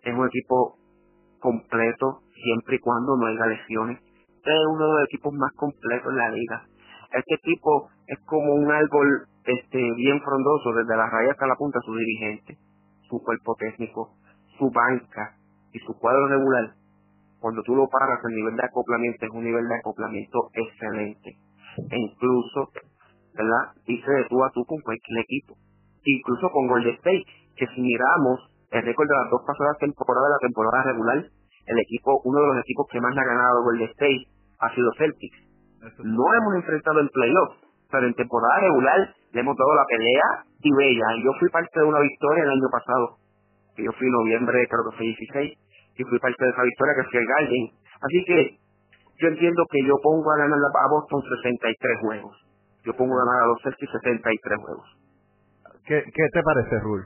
es un equipo completo siempre y cuando no haya lesiones. Este es uno de los equipos más completos en la liga. Este equipo es como un árbol este bien frondoso desde la raya hasta la punta su dirigente, su cuerpo técnico, su banca y su cuadro regular. Cuando tú lo paras, el nivel de acoplamiento es un nivel de acoplamiento excelente e incluso, ¿verdad? Dice de tú a tú con cualquier equipo. Incluso con Golden State, que si miramos el récord de las dos pasadas temporadas de la temporada regular, el equipo, uno de los equipos que más le ha ganado Golden State ha sido Celtics. No hemos enfrentado en playoffs, pero en temporada regular le hemos dado la pelea y bella. Yo fui parte de una victoria el año pasado, que yo fui en noviembre, creo que fue 16, y fui parte de esa victoria que fue el Garden. Así que yo entiendo que yo pongo a ganar a Boston 63 juegos. Yo pongo a ganar a los Celtics 63 juegos. ¿Qué, qué te parece, Rul?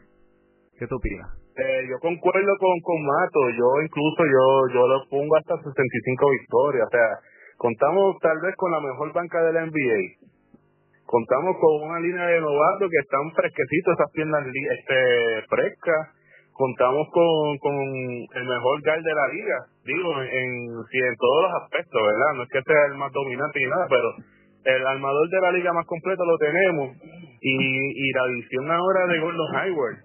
¿Qué tú opinas? Eh, yo concuerdo con, con Mato, yo incluso yo yo lo pongo hasta 65 victorias, o sea, contamos tal vez con la mejor banca de la NBA, contamos con una línea de novatos que están fresquecitos, esas piernas este, frescas, contamos con, con el mejor guard de la liga, digo, en, sí, en todos los aspectos, ¿verdad? No es que sea el más dominante ni nada, pero el armador de la liga más completo lo tenemos y, y la adición ahora de Gordon Hayward.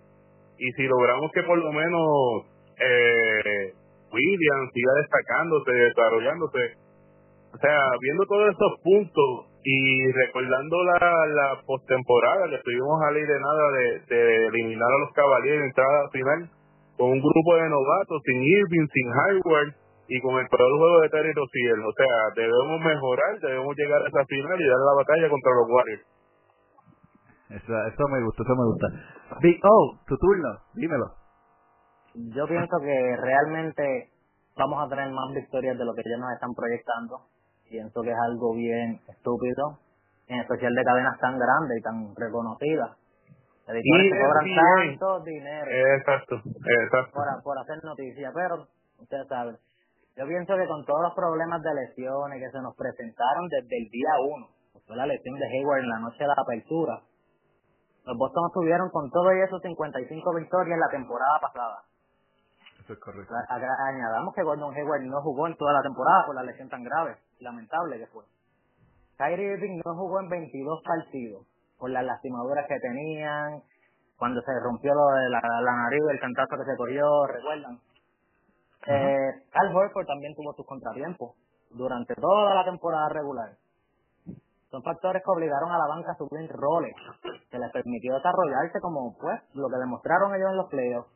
Y si logramos que por lo menos eh, William siga destacándose, desarrollándose, o sea, viendo todos esos puntos y recordando la, la postemporada que estuvimos a ley de nada de, de eliminar a los caballeros en entrada final, con un grupo de novatos, sin Irving, sin Hayward y con el peor juego de Terry Rozier. O sea, debemos mejorar, debemos llegar a esa final y dar la batalla contra los Warriors. Eso, eso me gusta, eso me gusta. Big O, tu turno, dímelo. Yo pienso que realmente vamos a tener más victorias de lo que ellos nos están proyectando. Pienso que es algo bien estúpido, en especial de cadenas tan grandes y tan reconocidas y cobran tanto dinero exacto, exacto. Por, por hacer noticias, pero ustedes saben, yo pienso que con todos los problemas de lesiones que se nos presentaron desde el día uno, fue la lesión de Hayward en la noche de la apertura, los Boston estuvieron con todo y eso 55 victorias la temporada pasada. Eso es correcto. Añadamos que Gordon Hayward no jugó en toda la temporada por la lesión tan grave, lamentable que fue. Kyrie Irving no jugó en 22 partidos por las lastimaduras que tenían, cuando se rompió lo de la, la nariz, el cantazo que se corrió, ¿recuerdan? Eh, Al Horford también tuvo sus contratiempos durante toda la temporada regular. Son factores que obligaron a la banca a subir roles, que les permitió desarrollarse como pues lo que demostraron ellos en los playoffs.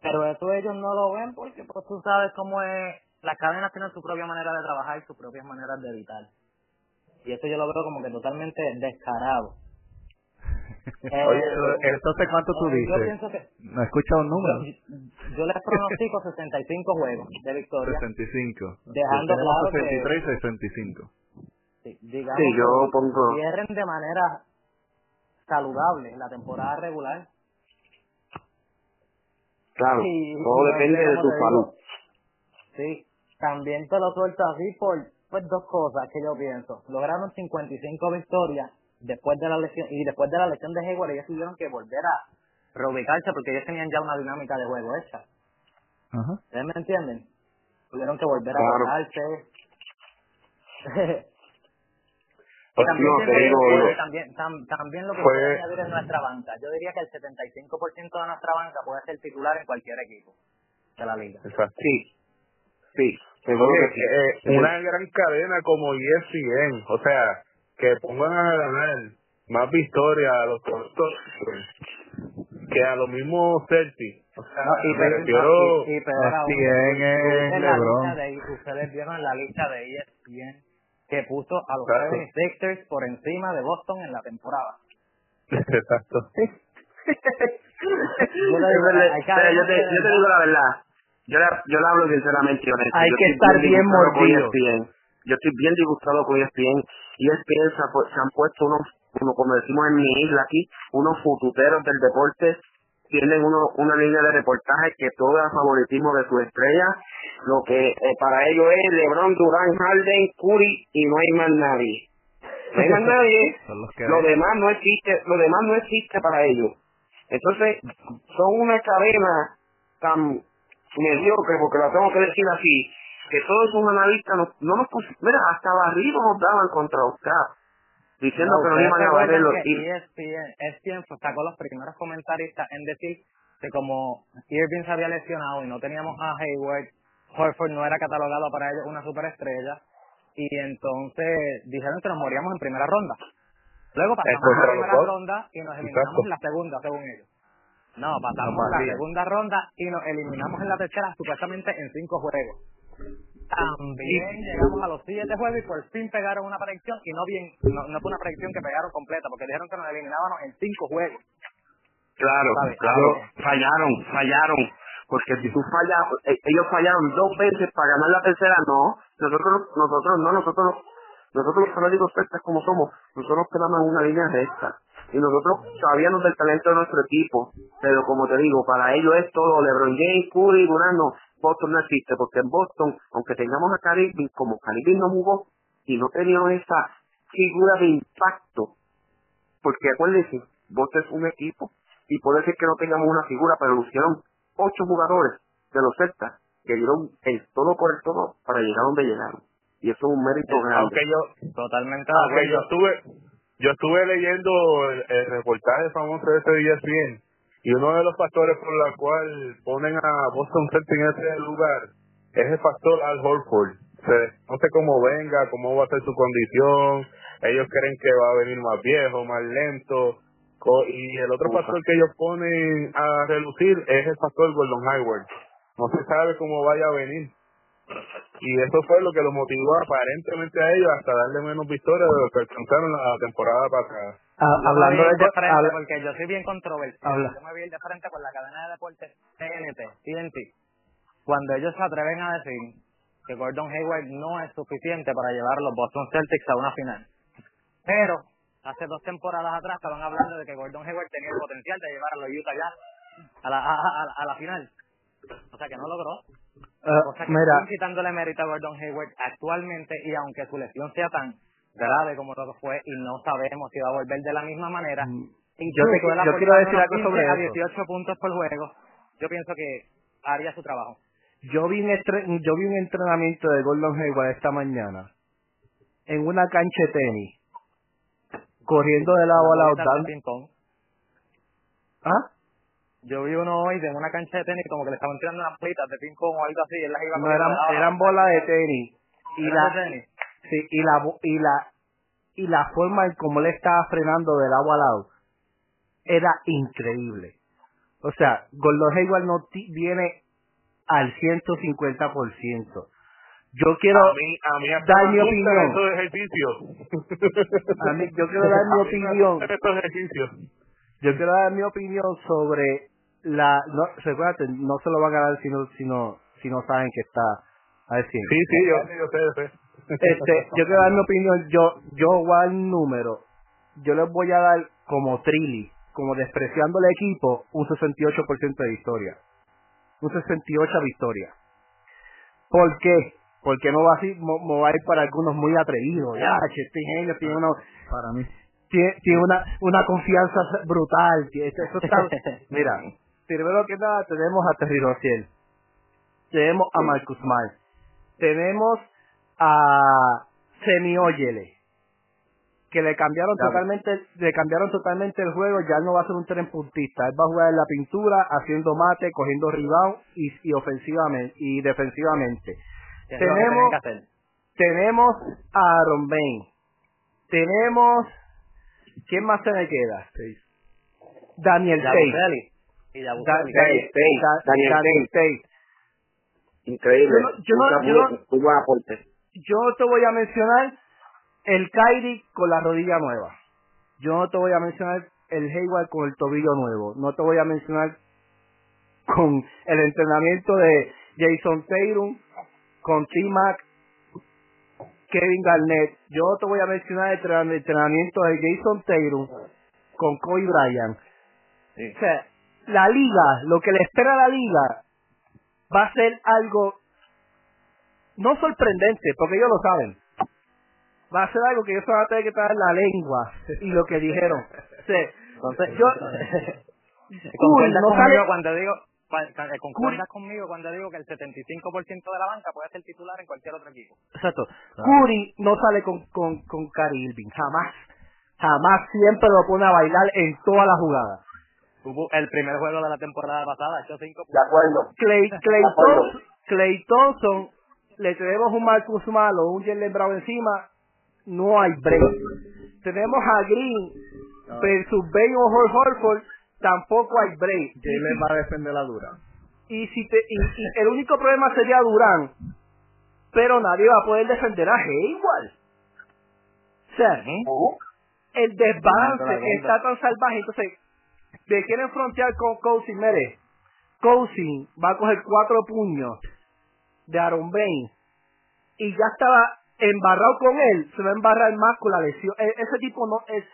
Pero eso ellos no lo ven porque pues tú sabes cómo es, las cadenas tienen su propia manera de trabajar y sus propias maneras de editar. Y eso yo lo veo como que totalmente descarado. Oye, eh, entonces, ¿cuánto tú dices? Yo pienso que... ¿No escucha un número? Yo, les pronostico 65 juegos de victoria. 65. Dejando claro 63 y 65. Sí, digamos sí, yo pongo... cierren de manera saludable la temporada regular. Claro, todo depende de tu salud. Sí, también te lo suelto así por pues dos cosas que yo pienso. Lograron 55 victorias después de la lesión y después de la lesión de Hayward ellos tuvieron que volver a reubicarse porque ellos tenían ya una dinámica de juego hecha. ¿Ustedes me entienden? Tuvieron que volver a reubicarse. Pues también, también, también, lo que puede añadir es nuestra banca. Yo diría que el 75% de nuestra banca puede ser titular en cualquier equipo de la liga. Sí, sí. Eh, una gran cadena como ESPN, o sea, que pongan a ganar más victorias a los cortos que a los mismos Celtics. O sea, y, me refiero y, y, ustedes vieron la lista de ESPN que puso a los claro. Sixers por encima de Boston en la temporada. Exacto. yo, yo, te, yo te digo la verdad yo le, yo le hablo sinceramente honesto. Hay que estar bien mordido. Yo estoy bien disgustado con ESPN. ESPN se, se han puesto unos, como decimos en mi isla aquí, unos fututeros del deporte. Tienen uno, una línea de reportaje que todo es favoritismo de su estrella. Lo que eh, para ellos es LeBron, Durán, Harden, Curry y no hay más nadie. No hay más nadie. lo demás no existe, lo demás no existe para ellos. Entonces, son una cadena tan mediocre, porque lo tengo que decir así, que todos esos analistas no, no nos pusieron, mira, hasta barrido nos daban contra Oscar, diciendo que no iban a barrer los ESPN, ESPN sacó los primeros comentaristas en decir que como Irving se había lesionado y no teníamos a Hayward, Horford no era catalogado para ellos una superestrella, y entonces dijeron que nos moríamos en primera ronda. Luego pasamos a la primera ronda y nos eliminamos en la segunda, según ellos. No, pasamos a la segunda ronda y nos eliminamos en la tercera supuestamente en cinco juegos. También llegamos a los siete juegos y por fin pegaron una predicción y no bien, no, fue una predicción que pegaron completa porque dijeron que nos eliminábamos en cinco juegos. Claro, claro, fallaron, fallaron. Porque si tú fallas, eh, ellos fallaron dos veces para ganar la tercera, no. Nosotros, nosotros no, nosotros, nosotros los fanáticos como somos, nosotros quedamos en una línea recta y nosotros sabíamos del talento de nuestro equipo, pero como te digo, para ellos es todo LeBron James, Curry, Durant, Boston no existe, porque en Boston, aunque tengamos a Caribbean, como Caribbean no jugó y no teníamos esa figura de impacto, porque acuérdense, Boston es un equipo y puede ser que no tengamos una figura, pero lucieron ocho jugadores de los Celtas que dieron el todo por el todo para llegar donde llegaron. Y eso es un mérito grande. Aunque yo, totalmente, aunque yo estuve, yo estuve leyendo el, reportaje famoso de ese día bien y uno de los factores por los cual ponen a Boston Celtics en ese lugar es el factor Al Horford. no sé cómo venga, cómo va a ser su condición. Ellos creen que va a venir más viejo, más lento. Y el otro factor que ellos ponen a relucir es el factor Gordon Hayward. No se sabe cómo vaya a venir. Y eso fue lo que los motivó aparentemente a ellos hasta darle menos victorias de lo que alcanzaron la temporada pasada. Ah, hablando de, frente, porque yo soy bien controversial. Yo me vi de frente con la cadena de deportes TNT, TNT. Cuando ellos se atreven a decir que Gordon Hayward no es suficiente para llevar a los Boston Celtics a una final. Pero hace dos temporadas atrás estaban hablando de que Gordon Hayward tenía el potencial de llevar a los Utah Jazz a la, a, la final. O sea que no logró. Uh, o sea que mira. quitándole mérito a Gordon Hayward actualmente y aunque su lesión sea tan grave como todo fue y no sabemos si va a volver de la misma manera. Mm. Yo, yo quiero decir algo sobre a 18 puntos por juego. Yo pienso que haría su trabajo. Yo vi un, yo vi un entrenamiento de Gordon Hayward esta mañana en una cancha de tenis corriendo de lado a lado dando ¿Ah? Yo vi uno hoy en una cancha de tenis como que le estaban tirando unas plitas de ping pong o algo así, él las iba no eran, eran bolas de tenis y la sí, y la y la y la forma en cómo le estaba frenando del agua al lado era increíble. O sea, Gordon Hayward no viene al 150%. Yo quiero a mí, a mí dar mi opinión. a mí, yo quiero dar mi opinión. Yo quiero dar mi opinión sobre la no recuérdate no se lo van a dar si no si no si no saben que está a decir sí sí yo, yo sé, este yo quiero dar mi opinión yo yo voy al número yo les voy a dar como trilly como despreciando el equipo un 68% de victoria. Un 68 victoria ¿por qué? porque no va así me va a ir para algunos muy atrevidos. Ya este genio tiene uno para mí. tiene, tiene una una confianza brutal eso está, mira primero que nada tenemos a Terry Rossiel, tenemos a Marcus Mal, tenemos a Semioyele, que le cambiaron totalmente, le cambiaron totalmente el juego, ya no va a ser un tren puntista, él va a jugar en la pintura, haciendo mate, cogiendo rebound y, y ofensivamente y defensivamente. Tenemos, tenemos a Aaron Bain, tenemos, ¿quién más se me queda? Daniel Tate. Y Daniel Daniel Increíble. Yo, yo, te voy a mencionar el Kairi con la rodilla nueva. Yo no te voy a mencionar el Hayward con el tobillo nuevo. No te voy a mencionar con el entrenamiento de Jason Taylor, con T-Mac, Kevin Garnett. Yo te voy a mencionar el entrenamiento de Jason Taylor con Kobe Bryant. O sea, la liga, lo que le espera a la liga, va a ser algo no sorprendente, porque ellos lo saben. Va a ser algo que ellos van a tener que traer la lengua y lo que dijeron. Entonces, yo... ¿Concuerdas no conmigo cuando digo... ¿Concuerdas conmigo cuando digo que el 75% de la banca puede ser titular en cualquier otro equipo? Exacto. Curry no sale con, con, con Cari Irving, jamás. Jamás siempre lo pone a bailar en todas las jugadas. Hubo el primer juego de la temporada pasada, hecho cinco De acuerdo. Clay, Clay, Thompson, Clay Thompson, le tenemos un Marcus Malo, un Jalen Brown encima, no hay break. Tenemos a Green versus Bain o Horford, tampoco hay break. Jalen va a defender la dura. Y si te, y, el único problema sería Durán, pero nadie va a poder defender a igual. O sea, el desbalance está tan salvaje, entonces de quieren frontear con Cousin, mire, Cousin va a coger cuatro puños de Aaron Bain y ya estaba embarrado con él, se va a embarrar más con la lesión. E, ese tipo no es.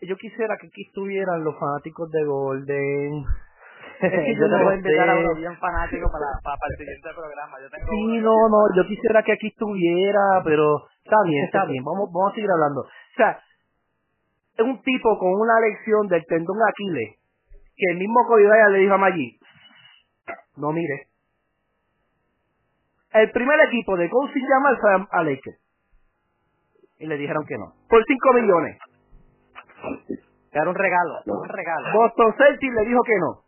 Yo quisiera que aquí estuvieran los fanáticos de Golden. yo te voy a invitar a uno bien fanático para, para, el siguiente programa. Yo tengo sí, no, no, yo quisiera que aquí estuviera, pero está bien, está bien, vamos, vamos a seguir hablando. O sea, es un tipo con una lección del tendón Aquiles que el mismo Kobe le dijo a Maggi, no mire. El primer equipo de Cousin Jamal fue a Lakers. Y le dijeron que no. Por 5 millones. Era un regalo, un regalo. Boston Celtics le dijo que no.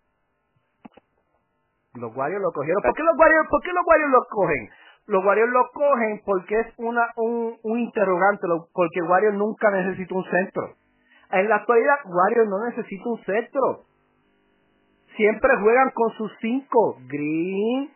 Los Warriors lo cogieron. ¿Por qué los Warriors, por qué los Warriors lo cogen? Los Warriors lo cogen porque es una un, un interrogante, porque Warriors nunca necesita un centro. En la actualidad, Warriors no necesita un centro. Siempre juegan con sus cinco. Green,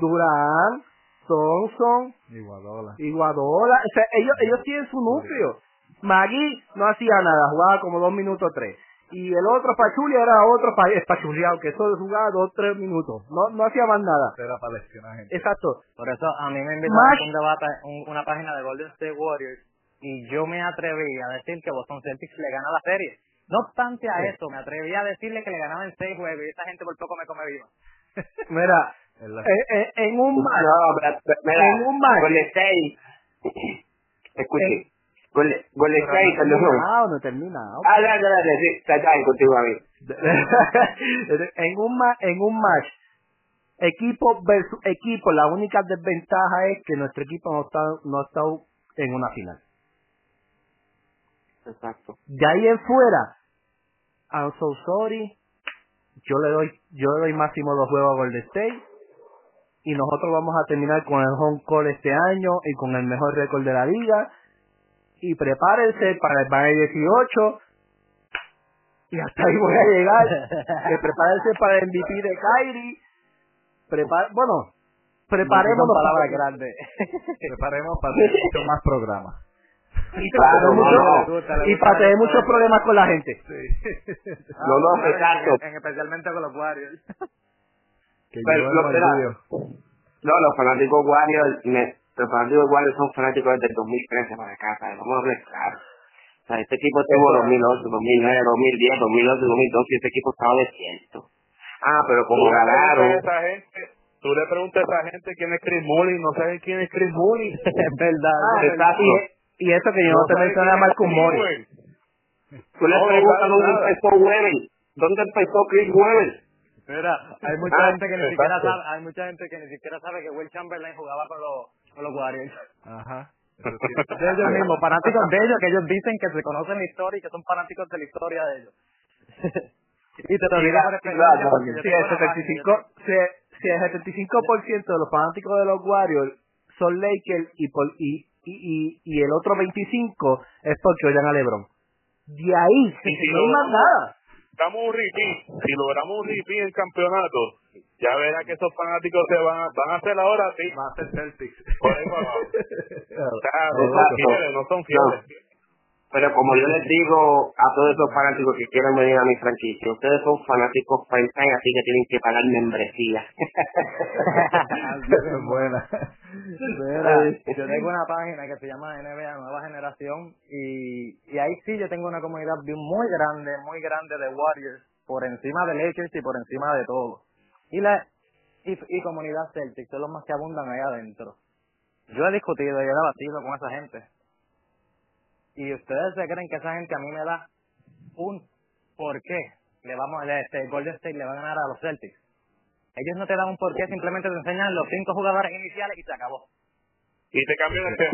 Durán, Thompson, Iguadola. Iguadola. O sea, ellos, ellos tienen su núcleo. Magui no hacía nada, jugaba como dos minutos tres. Y el otro Pachulia era otro Pachulia, aunque solo jugaba dos tres minutos. No, no hacía más nada. Era para lesionar gente. Exacto. Por eso a mí me invitaron a un debate, una página de Golden State Warriors y yo me atreví a decir que Boston Celtics le gana la serie. No obstante a eso, me atreví a decirle que le ganaban seis juegos y esa gente por poco me come viva. Mira, en, en, un match, en un match, Golden State, escuche, Golden State, no terminado, no terminado. Ah, dale, dale, sí, está bien contigo a mí. en un match, en un match, equipo versus equipo, la única desventaja es que nuestro equipo no está, no está en una final. Exacto. De ahí en fuera, I'm so sorry. Yo le doy, yo le doy máximo dos juegos a Golden State. Y nosotros vamos a terminar con el home call este año y con el mejor récord de la liga. Y prepárense para el Bayern 18. Y hasta ahí voy a llegar. que prepárense para el MVP de Kyrie. Prepar bueno, preparémonos para grandes. preparemos para mucho más programas. Y, claro, y para tener muchos problemas con la gente. No, no, exacto. especialmente con los Warriors. Pero, no, los fanáticos Warriors, los fanáticos Warriors son fanáticos desde el 2013 para acá, Vamos a hablar claro. O sea, este equipo tuvo 2008, 2009, 2010, 2012, 2012 y este equipo estaba desierto. Ah, pero como ganaron... Tú le preguntas a esa gente quién es Chris Mullin, no sabes quién es Chris Mullin. es verdad. Ah, exacto. Y eso que yo no, te mencioné a Marcus Morris. Tú le preguntas dónde empezó Weber. ¿Dónde empezó Chris Weber? Mira, hay mucha ah, gente que ni siquiera sabe, hay mucha gente que ni siquiera sabe que Will Chamberlain jugaba con los, con los Warriors. Ajá. de ellos mismos, fanáticos de ellos, que ellos dicen que se conocen la historia y que son fanáticos de la historia de ellos. y te lo digo por experiencia si el 75, si, si el 75% de los fanáticos de los Warriors son Lakers y, por, y y, y, el otro 25 es porque oyan a Lebron. De ahí, si no hay más nada. Damos un repeat, si logramos un repeat en campeonato, ya verá que esos fanáticos se van, van a hacer ahora, sí. Van a ser Celtics. Por eso, no, son fieles, no son fieles. Pero como yo les digo a todos esos fanáticos que quieren venir a mi franquicia, ustedes son fanáticos prime así que tienen que pagar membresía. buena. yo tengo una página que se llama NBA Nueva Generación y, y ahí sí yo tengo una comunidad muy grande, muy grande de Warriors, por encima de Lakers y por encima de todo. Y la y, y comunidad Celtic son los más que abundan ahí adentro. Yo he discutido y he debatido con esa gente y ustedes se creen que esa gente a mí me da un por qué le vamos este Golden State le va a ganar a los Celtics. Ellos no te dan un por qué, simplemente te enseñan los cinco jugadores iniciales y se acabó. Y te cambian el tema.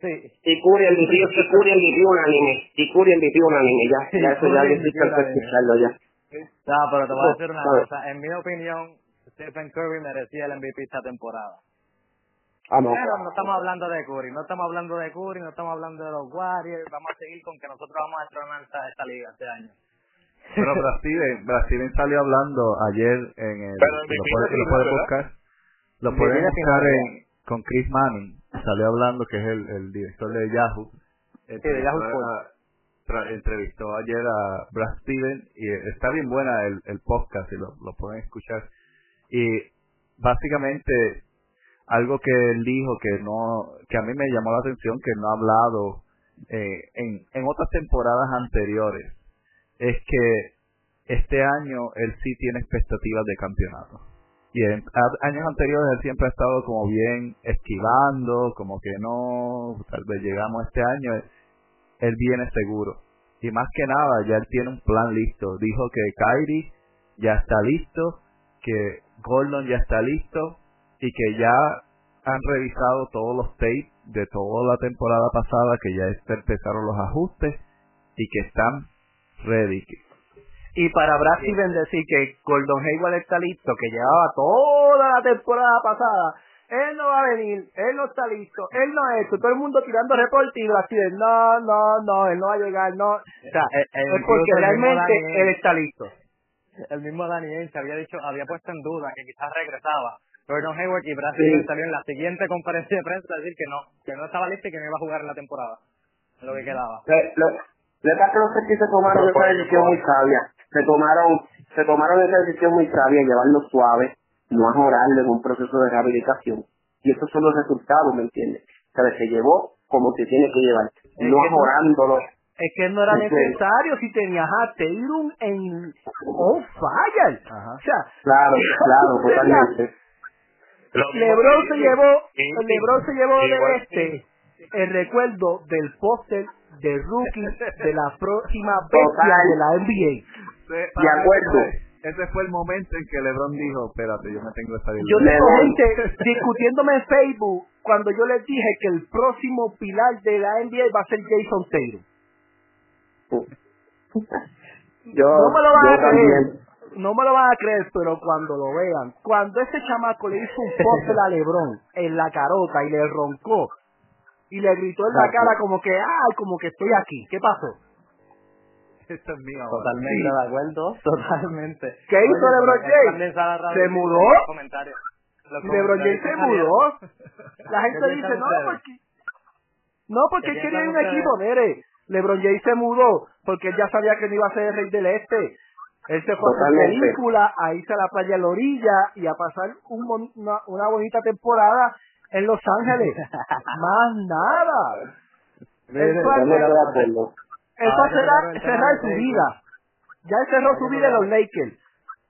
Sí. Y Curry el MVP, y Curry el MVP unánime, y Curry el MVP unánime, ya, ya eso ya estoy escucharlo ya. No, pero te voy a decir una cosa, en mi opinión, Stephen Curry merecía el MVP esta temporada. Ah, no. Pero no estamos hablando de Curry, no estamos hablando de Curry, no estamos hablando de los Warriors, vamos a seguir con que nosotros vamos a tronar esta, esta liga este año. Pero Brasil salió hablando ayer en el... lo, puede, lo puede buscar. Lo pueden buscar en, con Chris Manning. Salió hablando que es el, el director de Yahoo. Sí, de Yahoo Sports. entrevistó ayer a Brad Steven y está bien buena el, el podcast y lo, lo pueden escuchar. Y básicamente algo que él dijo que no que a mí me llamó la atención que no ha hablado eh, en, en otras temporadas anteriores es que este año él sí tiene expectativas de campeonato. Y en años anteriores él siempre ha estado como bien esquivando como que no tal vez llegamos este año él viene seguro. Y más que nada ya él tiene un plan listo. Dijo que Kyrie ya está listo que Gordon ya está listo y que ya han revisado todos los tapes de toda la temporada pasada, que ya empezaron los ajustes y que están ready. Y para Brasil decir que Gordon Hayward está listo, que llevaba toda la temporada pasada, él no va a venir, él no está listo, él no ha hecho, todo el mundo tirando reporte y Brasil, no, no, no, él no va a llegar, no. O sea, es porque realmente él está listo. El mismo Daniel se había dicho, había puesto en duda que quizás regresaba. Gordon Hayward y Brasil salió en la siguiente conferencia de prensa a decir que no, que no estaba listo y que no iba a jugar en la temporada. Lo que quedaba. Lo, que los que se tomaron esa decisión muy sabia. Se tomaron, se tomaron esa decisión muy sabia, llevarlo suave, no ajorarlo en un proceso de rehabilitación. Y esos son los resultados, ¿me entiendes? O sea, se llevó como se tiene que llevar, no ajorándolo. Es que no era necesario si tenías a Taylor en on fire. O sea, claro, claro, totalmente. Lebron se llevó, Lebron se llevó de este el recuerdo del póster de rookie de la próxima bestia de la NBA. De acuerdo. Ese fue el momento en que LeBron dijo, espérate, yo me tengo esta Yo tengo gente discutiéndome en Facebook cuando yo les dije que el próximo pilar de la NBA va a ser Jason Taylor. Yo, no me lo van a creer no me lo van a creer, pero cuando lo vean, cuando ese chamaco le hizo un poste a Lebron en la carota y le roncó y le gritó en la cara como que, ay, como que estoy aquí, ¿qué pasó? Esto es mío. Totalmente de acuerdo, totalmente. ¿Qué hizo LeBron James? ¿Se mudó? LeBron James se mudó. La gente dice, no, porque... No, porque él quería un equipo, mire. LeBron James se mudó porque él ya sabía que no iba a ser el rey del este. Él se fue a película, a irse a la playa a la orilla y a pasar un, una, una bonita temporada en Los Ángeles. Más nada. Eso va a cerrar, su vida. Ya él cerró su vida en los Lakers.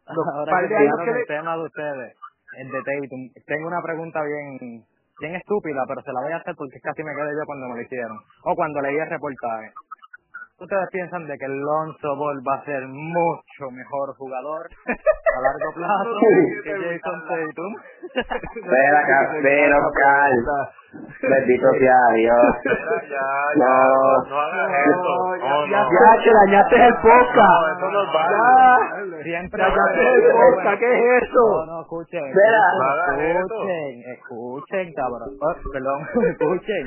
Los Ahora que el tema de ustedes, el de Tatum, tengo una pregunta bien, bien estúpida, pero se la voy a hacer porque casi me quedé yo cuando me lo hicieron. O cuando leí el reportaje. ¿Ustedes piensan de que Lonzo Ball va a ser mucho mejor jugador a largo plazo que Jason Tatum? Pero. Bendito sea Dios. no, no hagas eso. ya, ya, te dañaste el podcast. eso no es válido. Siempre dañaste el podcast, ¿qué es eso? No, no, escuchen. Escuchen, escuchen, cabrón. Oh, perdón, escuchen.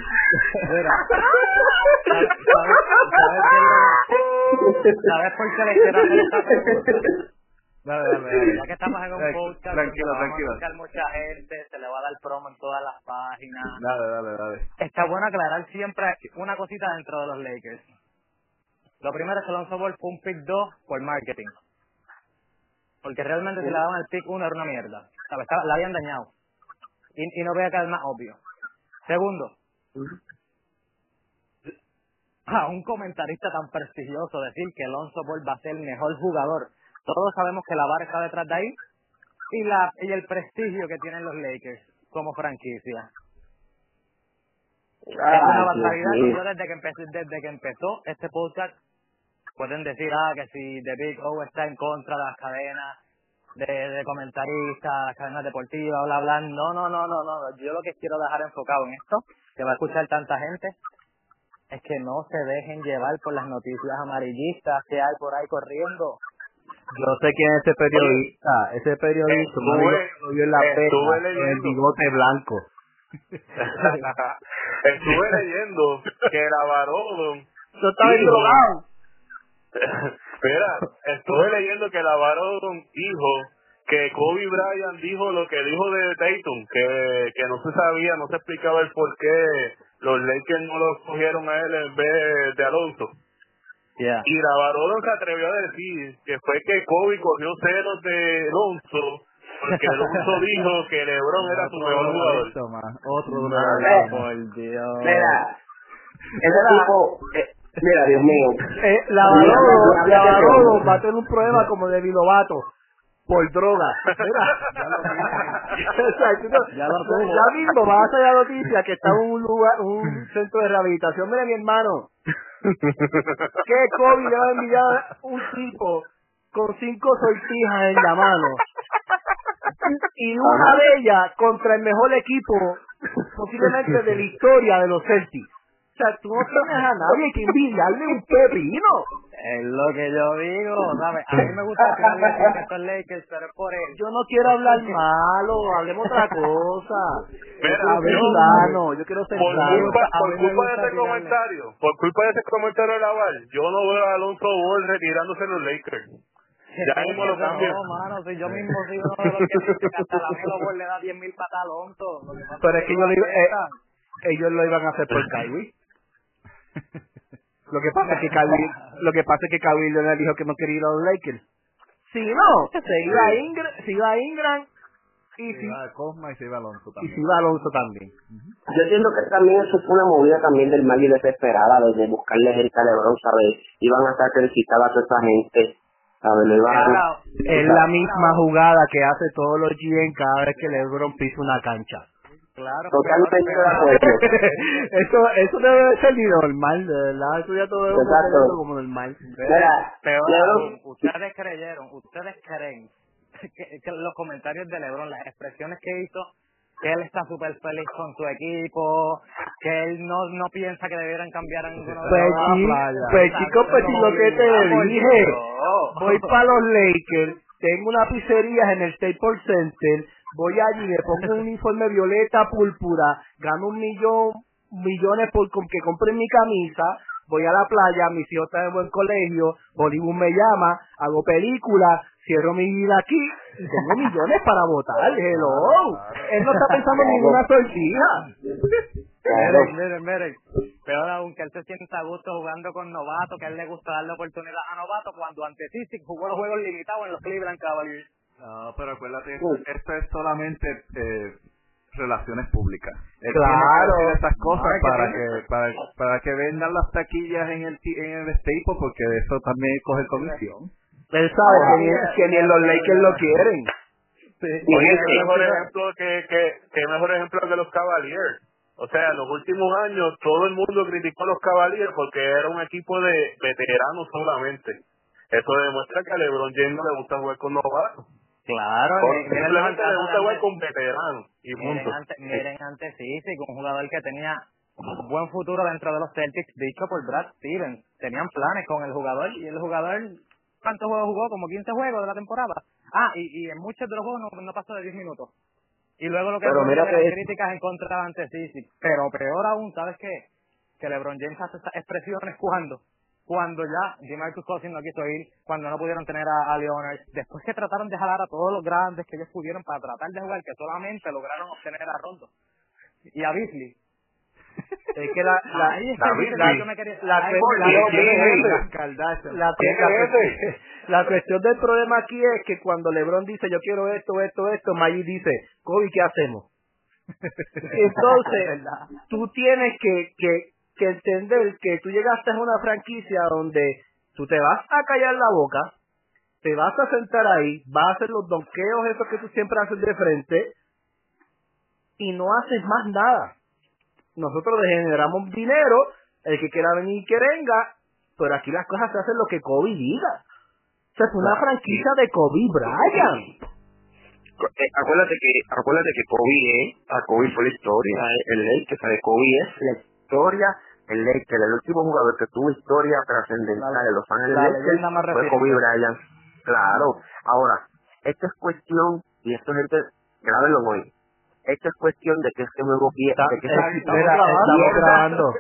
Mira. ¿Sabes por qué le quiero hacer esta pregunta? Dale, dale, dale. Ya que estamos en un podcast, tranquilo, tranquilo. a mucha gente, se le va a dar promo en todas las páginas. Dale, dale, dale. Está bueno aclarar siempre una cosita dentro de los Lakers. Lo primero es que Alonso Ball fue un pick 2 por marketing. Porque realmente si le daban el pick 1 era una mierda. La habían dañado. Y, y no voy a quedar más obvio. Segundo, a un comentarista tan prestigioso decir que Alonso Ball va a ser el mejor jugador. Todos sabemos que la barra está detrás de ahí y la y el prestigio que tienen los Lakers como franquicia. es una barbaridad. Yo desde que empecé, desde que empezó este podcast pueden decir ah que si The Big O está en contra de las cadenas de, de comentaristas, las cadenas deportivas, bla bla. No, no, no, no, no. Yo lo que quiero dejar enfocado en esto, que va a escuchar tanta gente, es que no se dejen llevar por las noticias amarillistas que hay por ahí corriendo. Yo sé quién es ese periodista, ese periodista lo vio en la pena, en el bigote blanco. estuve leyendo que la Barodon... Yo estaba drogado. Espera, estuve leyendo que la Barodon dijo que Kobe Bryant dijo lo que dijo de Dayton, que, que no se sabía, no se explicaba el por qué los Lakers no lo cogieron a él en vez de Alonso. Y la Barodon se atrevió a decir que fue que Kobe cogió celos de Alonso porque Alonso dijo que LeBron era su mejor jugador. Otro por Dios. Mira, ese tipo, eh, mira, Dios mío. Eh, la Barodon va a tener un problema como de Vilovato por droga. ya, lo ya mismo vas a la noticia que está en un lugar, un centro de rehabilitación. Mira mi hermano, que COVID le va a enviar un tipo con cinco sortijas en la mano y una de ellas contra el mejor equipo posiblemente de la historia de los Celtics. O sea, tú no tienes a nadie que envidiarle un pepino. Es lo que yo digo, ¿sabes? A mí me gusta que nadie estos Lakers, pero es por él. Yo no quiero hablar malo, hablemos otra cosa. Mira, yo, yo quiero ser por culpa, por culpa de ese comentario, por culpa de ese comentario de Laval, yo no veo a Alonso Ball retirándose los Lakers. Ya mismo lo cambio. No, mano, si yo mismo soy uno de los que dice que hasta la Melo Ball le da 10.000 patas a Alonso. Pero es que yo le iba, eh, ellos lo iban a hacer por Kyrie. Lo que pasa es que Kyrie, lo que pasa es que Kyrie Leonard dijo que no quería ir a los Lakers. Sí, no, se iba a Ingram, se iba a Ingram y se iba a Cosma y se iba a Alonso también. Y se iba a Alonso también. Yo entiendo que también eso fue una movida también del mal y desesperada de buscarle Jerita Lebron, ¿sabes? Iban a estar felicitadas a toda esa gente. ¿sabes? Lo iban a... Es la misma jugada que hace todos los GM cada vez que LeBron pisa una cancha. Claro. Totalmente de acuerdo. eso, eso debe ser ni normal, de verdad. Eso ya todo es como normal. Pero, ustedes creyeron, ustedes creen que, que, los comentarios de LeBron, las expresiones que hizo, que él está súper feliz con su equipo, que él no, no piensa que debieran cambiar a ninguno de pues, los Pues chicos, pues lo que te dije, voy para los Lakers, tengo una pizzería en el Staples Center, voy allí, me pongo un uniforme violeta púrpura, gano un millón, millones por que compre mi camisa, voy a la playa, mis hijos están en buen colegio, Bollywood me llama, hago películas, cierro mi vida aquí, y tengo millones para votar, hello. Él no está pensando en ninguna sortija. Miren, miren, miren. Peor aún que él se sienta a gusto jugando con novato, que a él le gusta darle oportunidad a novato cuando ante sí jugó los juegos limitados en los Cleveland Cavaliers. No, pero acuérdate, esto es solamente eh, relaciones públicas. claro. Tiene estas cosas para que, para, para que vendan las taquillas en el en el Staple porque de eso también coge comisión. Él sabe que, ni, que ni los Lakers lo quieren. Oye, qué mejor ejemplo que, que, que mejor ejemplo que los Cavaliers. O sea, en los últimos años todo el mundo criticó a los Cavaliers porque era un equipo de veteranos solamente. Eso demuestra que a LeBron James no le gusta jugar con novatos. Claro, simplemente le gusta jugar con veteranos y punto. Miren antes, sí, sí, con un jugador que tenía buen futuro dentro de los Celtics, dicho por Brad Stevens. Tenían planes con el jugador y el jugador, ¿cuántos juegos jugó? Como 15 juegos de la temporada. Ah, y, y en muchos de los juegos no, no pasó de 10 minutos. Y luego lo que pero mira que críticas en contra de sí, sí. Pero peor aún, ¿sabes qué? Que LeBron James hace estas expresiones jugando cuando ya DeMarcus Cousins no quiso ir, cuando no pudieron tener a, a Leonard, después que trataron de jalar a todos los grandes que ellos pudieron para tratar de jugar, que solamente lograron obtener a Rondo y a Beasley. Es que la la la cuestión del problema aquí es que cuando LeBron dice yo quiero esto, esto, esto, Maggie dice, Kobe, ¿qué hacemos? Entonces, tú tienes que, que que entender que tú llegaste a una franquicia donde tú te vas a callar la boca, te vas a sentar ahí, vas a hacer los donqueos esos que tú siempre haces de frente y no haces más nada. Nosotros generamos dinero, el que quiera venir que venga, pero aquí las cosas se hacen lo que Kobe diga. O sea, es una franquicia de Kobe Bryant. Eh, acuérdate que acuérdate que Kobe es, a Kobe fue la historia, el ley que sabe Kobe es la historia el Lakers, el último jugador que tuvo historia trascendental en Los Ángeles Lakers fue Kobe Bryant. Claro. Ahora, esto es cuestión, y esto gente, grábenlo hoy, esto es cuestión de que este nuevo pie, de que estamos, estamos grabando,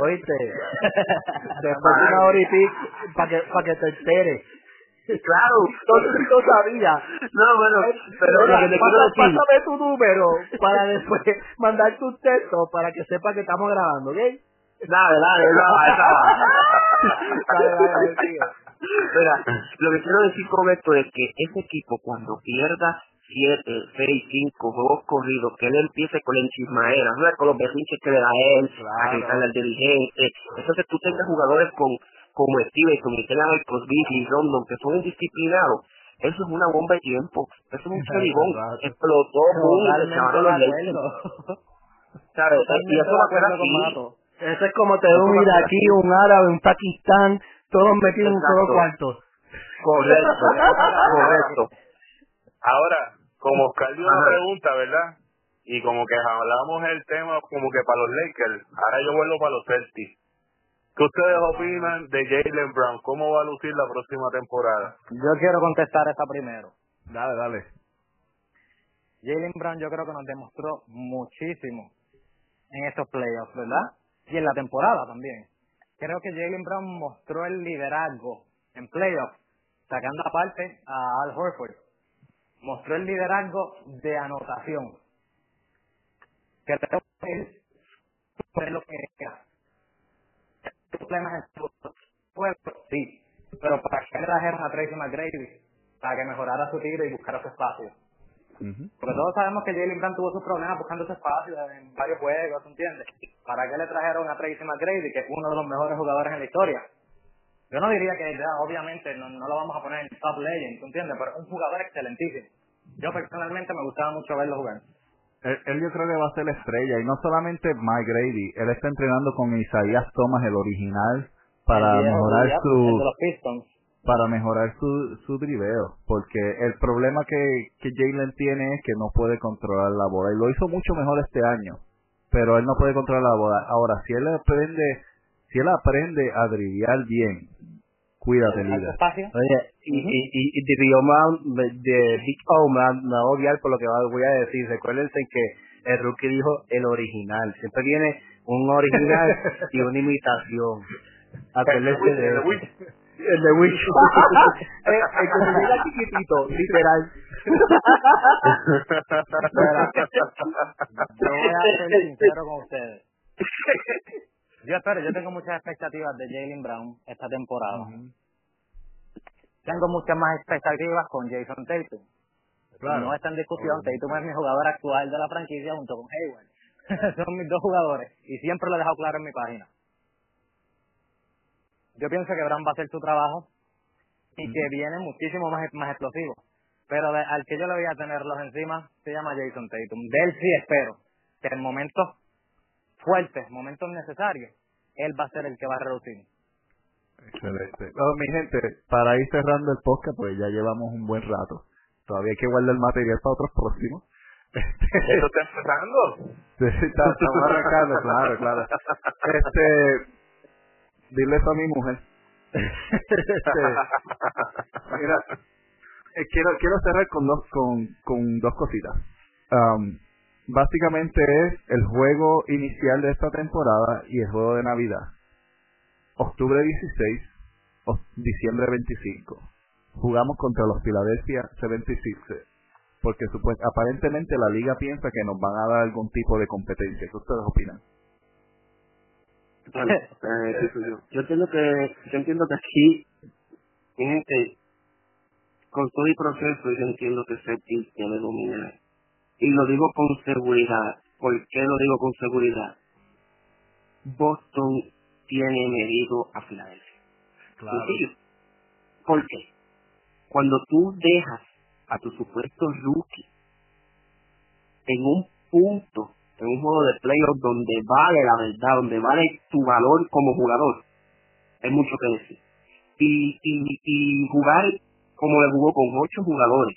oíste, después de una hora y pico, para que, para que te enteres. Claro, entonces no sabía. No, bueno, pero lo que te pasa, pásame tu número para después mandar tu texto para que sepa que estamos grabando, ¿ok? Dale, dale, Mira, lo que quiero decir con esto es que ese equipo cuando pierda 7, 6, 5 juegos corridos, que él empiece con la enchismadera, con los berrinches que le da él, a gritarle al dirigente, entonces tú tengas jugadores con como Stevenson y tengas a Crosby y Rondon que son indisciplinados, eso es una bomba de tiempo, eso es un cheribón, explotó, boom, se llamaron los ¿Sabes? Y eso va a ser así. Eso es como te un iraquí, un árabe, un pakistán, todos metidos en un solo cuarto. Correcto, correcto. Ahora, como Oscar dio una pregunta, ¿verdad? y como que hablamos el tema como que para los Lakers, ahora yo vuelvo para los Celtics. ¿Qué ustedes opinan de Jalen Brown? ¿Cómo va a lucir la próxima temporada? Yo quiero contestar esa primero. Dale, dale. Jalen Brown yo creo que nos demostró muchísimo en estos playoffs, ¿verdad? Y en la temporada también. Creo que Jalen Brown mostró el liderazgo en playoffs, sacando aparte a Al Horford. Mostró el liderazgo de anotación que él fue lo que era. problemas en su pueblo, sí, pero para que le trajeron a Tracy McGrady, para que mejorara su tiro y buscara su espacio. Porque todos sabemos que Jalen Brown tuvo sus problemas buscando su espacio en varios juegos, ¿entiendes? ¿Para qué le trajeron a Tracy McGrady, que es uno de los mejores jugadores en la historia? Yo no diría que ya, obviamente, no, no lo vamos a poner en top legend, ¿entiendes? Pero es un jugador excelentísimo. Yo personalmente me gustaba mucho verlo jugar. Él, yo creo que va a ser la estrella y no solamente Mike Grady, él está entrenando con Isaías Thomas, el original, para mejorar su para mejorar su, su driveo, porque el problema que, que Jalen tiene es que no puede controlar la bola y lo hizo mucho mejor este año, pero él no puede controlar la bola. Ahora, si él aprende, si él aprende a driviar bien, Cuídate, líder. Oye, y, y, y, de de Big O me, va a odiar por lo que voy a decir. Recuérdense que el rookie dijo el original. Siempre viene un original y una imitación. Acuérdense de El de Witch. el, el que se mira chiquitito, literal. yo voy a ser sincero con ustedes. Yo espero, yo tengo muchas expectativas de Jalen Brown esta temporada. Tengo muchas más expectativas con Jason Tatum. No está en discusión, Tatum es mi jugador actual de la franquicia junto con Hayward. Son mis dos jugadores y siempre lo he dejado claro en mi página. Yo pienso que Brown va a hacer su trabajo y que viene muchísimo más, más explosivo. Pero al que yo le voy a tenerlos encima se llama Jason Tatum. De él sí espero que en momentos fuertes, momentos necesarios, él va a ser el que va a reducir. Excelente. mi gente, para ir cerrando el podcast, pues ya llevamos un buen rato. Todavía hay que guardar el material para otros próximos. ¿Eso está empezando? Sí, está, estamos arrancando, claro, claro. Este, dile eso a mi mujer. Este, mira, eh, quiero, quiero cerrar con dos, con, con dos cositas. Um, básicamente es el juego inicial de esta temporada y el juego de Navidad. Octubre 16 o diciembre 25. Jugamos contra los Philadelphia 76ers. Porque aparentemente la liga piensa que nos van a dar algún tipo de competencia. ¿Qué ustedes opinan? Eh, yo. entiendo que yo entiendo que aquí, gente, con todo el proceso, yo entiendo que Celtics tiene dominio y lo digo con seguridad. ¿Por qué lo digo con seguridad? Boston tiene medido a Filadelfia. Claro. ¿Por qué? Cuando tú dejas a tu supuesto rookie en un punto, en un juego de playoff donde vale la verdad, donde vale tu valor como jugador, hay mucho que decir. Y, y, jugar como le jugó con ocho jugadores,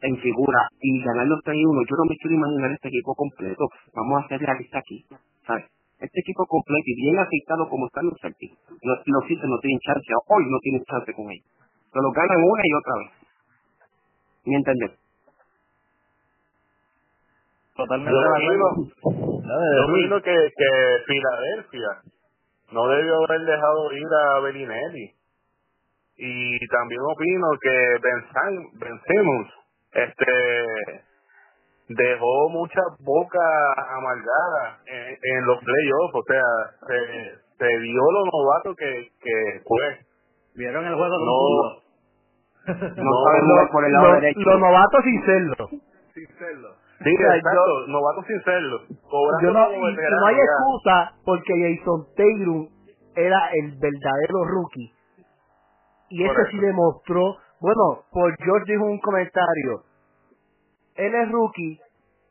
en figura y ganar los 3-1, yo no me quiero imaginar este equipo completo. Vamos a hacer la lista aquí, ¿sabes? Este equipo completo y bien aceitado como están los Celtics. Los, los no tienen chance, hoy no tienen chance con ellos. Se lo ganan una y otra vez. ¿Me entiendes? Totalmente yo opino, que, que Filadelfia no debió haber dejado ir a Bellinelli. Y también opino que Ben Simmons este dejó muchas bocas amargadas en, los playoffs, o sea, se, se vio lo novato que, que fue. ¿Vieron el juego? No, no, por el lado derecho. Los novatos sin serlo. Sin serlo. Sí, exacto, novatos sin serlo. Yo no, no hay excusa porque Jason Taylor era el verdadero rookie. Y ese sí demostró bueno, por George dijo un comentario. Él es rookie,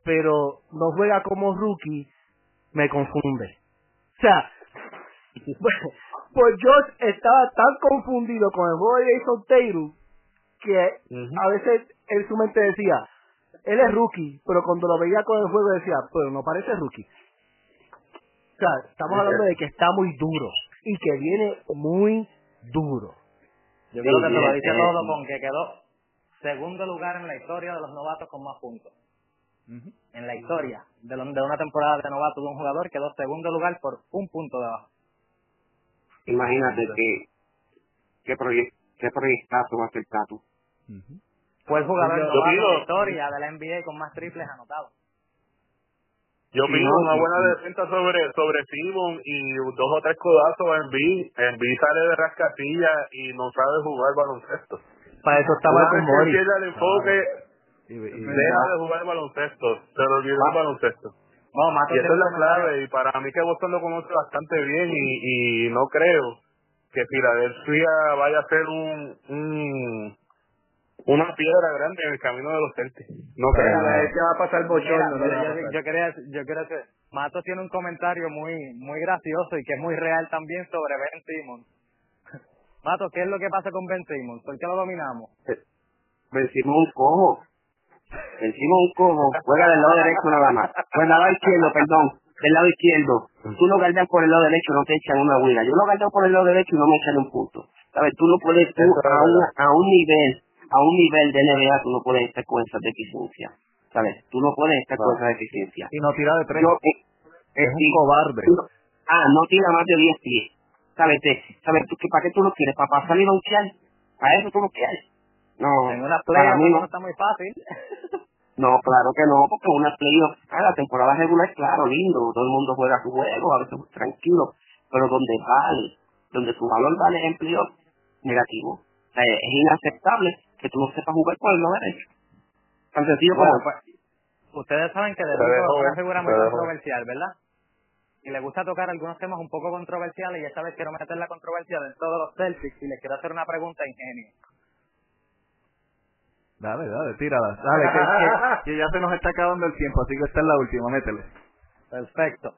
pero no juega como rookie, me confunde. O sea, por George estaba tan confundido con el juego de Jason Taylor que a veces en su mente decía, él es rookie, pero cuando lo veía con el juego decía, pero no parece rookie. O sea, estamos hablando de que está muy duro y que viene muy duro. Yo creo que se lo dice todo con que quedó segundo lugar en la historia de los novatos con más puntos. En la historia de, de una temporada de novato de un jugador quedó segundo lugar por un punto de abajo. Imagínate que qué proyectazo va a ser Tatu. Fue el jugador de la historia de la NBA con más triples anotados. Yo pido una buena defensa sobre sobre Simon y dos o tres codazos en B. En B sale de rascatilla y no sabe jugar baloncesto. Para eso estaba con Mori. El enfoque, y, deja de jugar baloncesto. Se lo olvidó el baloncesto. y esa es la clave. Y para mí que Boston lo conoce bastante bien y, y no creo que Filadelfia vaya a ser un, un una piedra grande en el camino de los Celtics. No creo. que va a pasar bochorno. Yo, yo, quería, yo quería decir, Mato tiene un comentario muy muy gracioso y que es muy real también sobre Ben Simmons. Mato, ¿qué es lo que pasa con Ben Simmons? ¿Por qué lo dominamos? Vencimos un cojo. Vencimos un cojo. Juega del lado derecho nada más. Pues del lado izquierdo, perdón. Del lado izquierdo. Tú lo guardas por el lado derecho, no te echan una huida. Yo lo guardo por el lado derecho y no me echan un punto. ¿Sabes? Tú no puedes, tú a, a un nivel a un nivel de NBA tú no puedes estar con esa deficiencia. ¿Sabes? Tú no puedes estar con esa deficiencia. Y no tira de tres. Eh, es un cobarde. ah, no tira más de 10 pies. ¿Sabes? ¿Sabes tú, que, ¿Para qué tú lo quieres? ¿Para pasar y banquear? ¿Para eso tú lo quieres? No. En una playa no. está muy fácil. no, claro que no, porque una playoff, ah, la temporada regular, claro, lindo, todo el mundo juega su juego, a veces tranquilo, pero donde vale, donde su valor vale en playoff, negativo. O sea, es inaceptable que tú no sepas jugar por el lado derecho. Tan sencillo como... Pues, ustedes saben que de es una figura muy controversial, ¿verdad? Y le gusta tocar algunos temas un poco controversiales y esta vez quiero meter la controversia de todos los Celtics y les quiero hacer una pregunta ingenua. Dale, dale, tírala. Dale, que, que, ya se nos está acabando el tiempo, así que esta es la última, métele. Perfecto.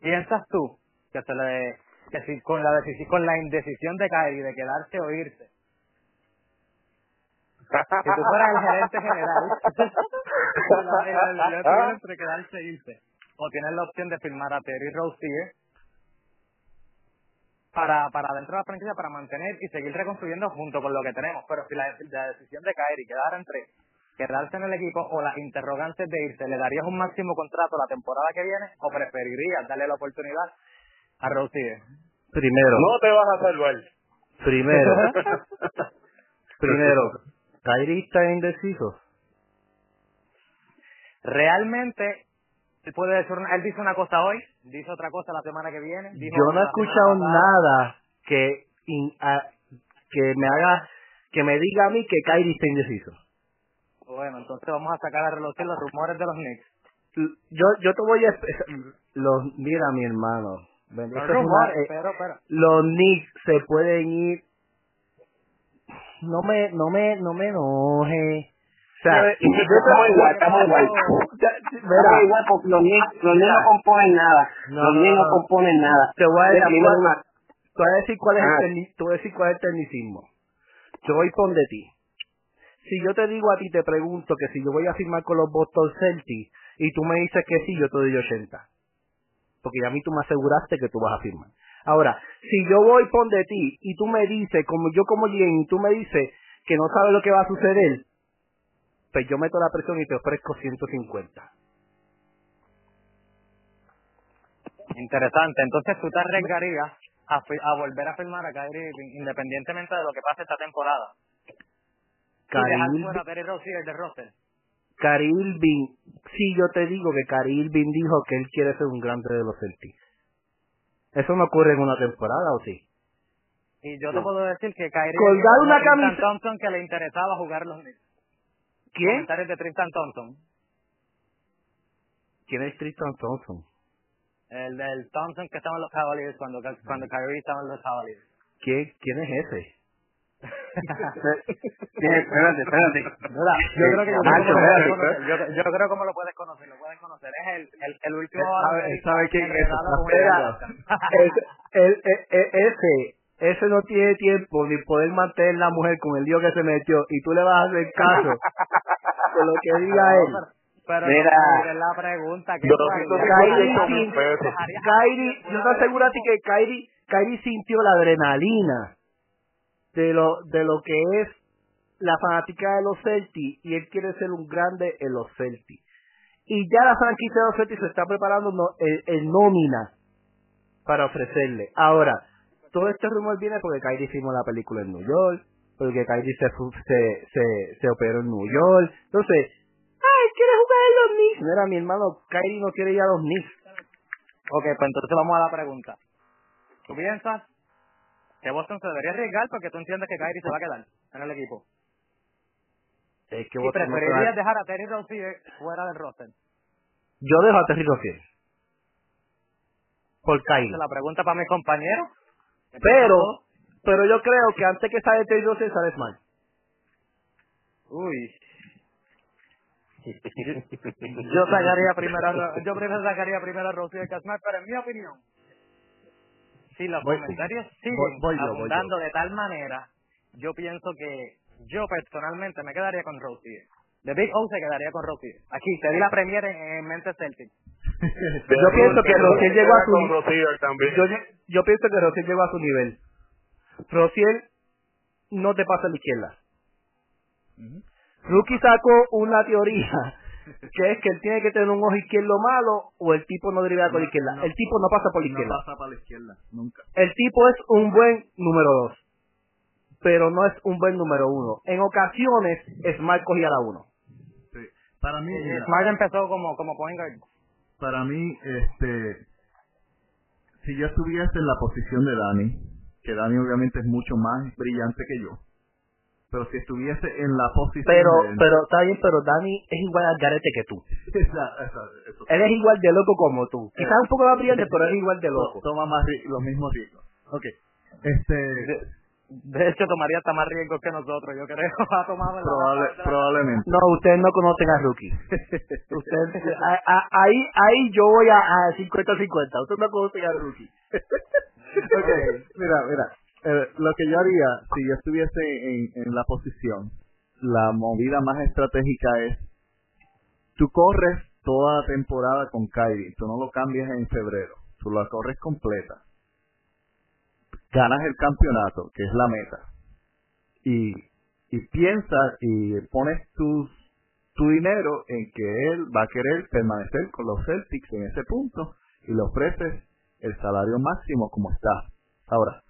¿Piensas tú que se le que si con la decisión, con la indecisión de Kyrie de quedarse o irse, si tú fueras el gerente general, le entre quedarse e irse. O tienes la opción de firmar a Terry Rozier para, para dentro de la franquicia para mantener y seguir reconstruyendo junto con lo que tenemos. Pero si la, decisión de caer y quedar entre quedarse en el equipo o las interrogantes de irse, ¿le darías un máximo contrato la temporada que viene o preferirías darle la oportunidad a Rozier? Primero. No te vas a salvar. Primero. primero, Kyrie está indeciso. Realmente, él puede decir, él dice una cosa hoy, dice otra cosa la semana que viene. Yo no he escuchado nada que que me haga, que me diga a mí que Kyrie está indeciso. Bueno, entonces vamos a sacar a relucir los rumores de los Knicks. Yo, yo te voy a los mira mi hermano. Los rumores, eh, pero, pero. Los Knicks se pueden ir no me, no me, no me enoje. O sea, estamos igual, estamos igual. Estamos igual porque los niños, los niños no componen nada. los niños no componen nada. Te voy a decir, cuál, te voy a decir cuál es el, ah. te voy a decir cuál es el tecnicismo. Yo voy con de ti. Si yo te digo a ti, te pregunto que si yo voy a firmar con los Boston Celtics y tú me dices que sí, yo te doy 80. Porque ya a mí tú me aseguraste que tú vas a firmar. Ahora, si yo voy por de ti y tú me dices, como yo como Jen, y tú me dices que no sabes lo que va a suceder, pues yo meto la presión y te ofrezco 150. Interesante. Entonces tú te arriesgarías a, a volver a firmar a Kyrie independientemente de lo que pase esta temporada. Kyrie fuera a de. Kyrie Irving, sí, yo te digo que Kyrie Irving dijo que él quiere ser un grande de los Celtics. Eso no ocurre en una temporada, ¿o sí? Y yo te puedo decir que Kyrie colgar una camisa Thompson que le interesaba jugar los Knicks. ¿Quién? Comentarios de Tristan Thompson. ¿Quién es Tristan Thompson? El del Thompson que estaba en los Cavaliers cuando, cuando Kyrie estaba en los Cavaliers. ¿Quién, quién es ese? Espérate, espérate. yo creo que yo, yo, yo, creo como lo puedes conocer, lo puedes conocer. Es el, el, el último. Él sabe, quién es. el, ese, ese no tiene tiempo ni poder mantener la mujer con el lío que se metió y tú le vas a hacer caso. de lo que diga él. Pero Mira, la pregunta que Kairi, Kairi, yo te aseguro a ti que Kairi, Kairi sintió la adrenalina de lo de lo que es la fanática de los Celtics y él quiere ser un grande en los Celtics. Y ya la franquicia de los Celtics se está preparando en, nómina para ofrecerle. Ahora, todo este rumor viene porque Kyrie filmó la película en New York, porque Kyrie se, se, se, se operó en New York. Entonces, ¡ay, quiere jugar en los Knicks! Mira, mi hermano, Kyrie no quiere ir a los Knicks. Ok, pues entonces vamos a la pregunta. ¿Tú piensas que Boston se debería arriesgar porque tú entiendes que Kyrie se va a quedar en el equipo? Es que ¿Y preferirías dejar a Terry Rozier fuera del roster? Yo dejo a Terry Rozier. Por Kyrie. La pregunta para mi compañero. Pero, pero yo creo que antes que sale Terry Rozier sale Smart. Uy. yo sacaría primero yo primero sacaría primero a Rozier que Smart, pero en mi opinión, si los comentarios siguen abundando de tal manera, yo pienso que yo personalmente me quedaría con Rosie. The Big O se quedaría con Rosie. Aquí, te di la premier en, mente Celtic. yo pienso que Rosier llegó a su yo, yo pienso que Rosier llegó a su nivel. Rosier no te pasa a la izquierda. Rookie sacó una teoría que es que él tiene que tener un ojo izquierdo malo o el tipo no deriva por la izquierda. el tipo no pasa por la izquierda. No pasa por la izquierda, nunca. El tipo es un buen número dos pero no es un buen número uno. En ocasiones, Smart cogía la uno. Sí. Para mí, Smart empezó como, como point guard. Para mí, este, si yo estuviese en la posición de Dani, que Dani obviamente es mucho más brillante que yo, pero si estuviese en la posición pero pero está bien pero Dani es igual al garete que tú él es igual de loco como tú quizás un poco más brillante pero es igual de loco toma más los mismos riesgos okay este de hecho, tomaría hasta más riesgo que nosotros, yo creo. Ha tomado probablemente. No, ustedes no conocen a Rookie. ustedes, ahí, ahí yo voy a 50-50. Ustedes no conocen a Rookie. ok, mira, mira. Eh, lo que yo haría, si yo estuviese en, la posición, la movida más estratégica es, tú corres toda la temporada con Kyrie, tú no lo cambias en febrero, tú la corres completa ganas el campeonato, que es la meta, y, y piensas y pones tus, tu dinero en que él va a querer permanecer con los Celtics en ese punto y le ofreces el salario máximo como está. Ahora,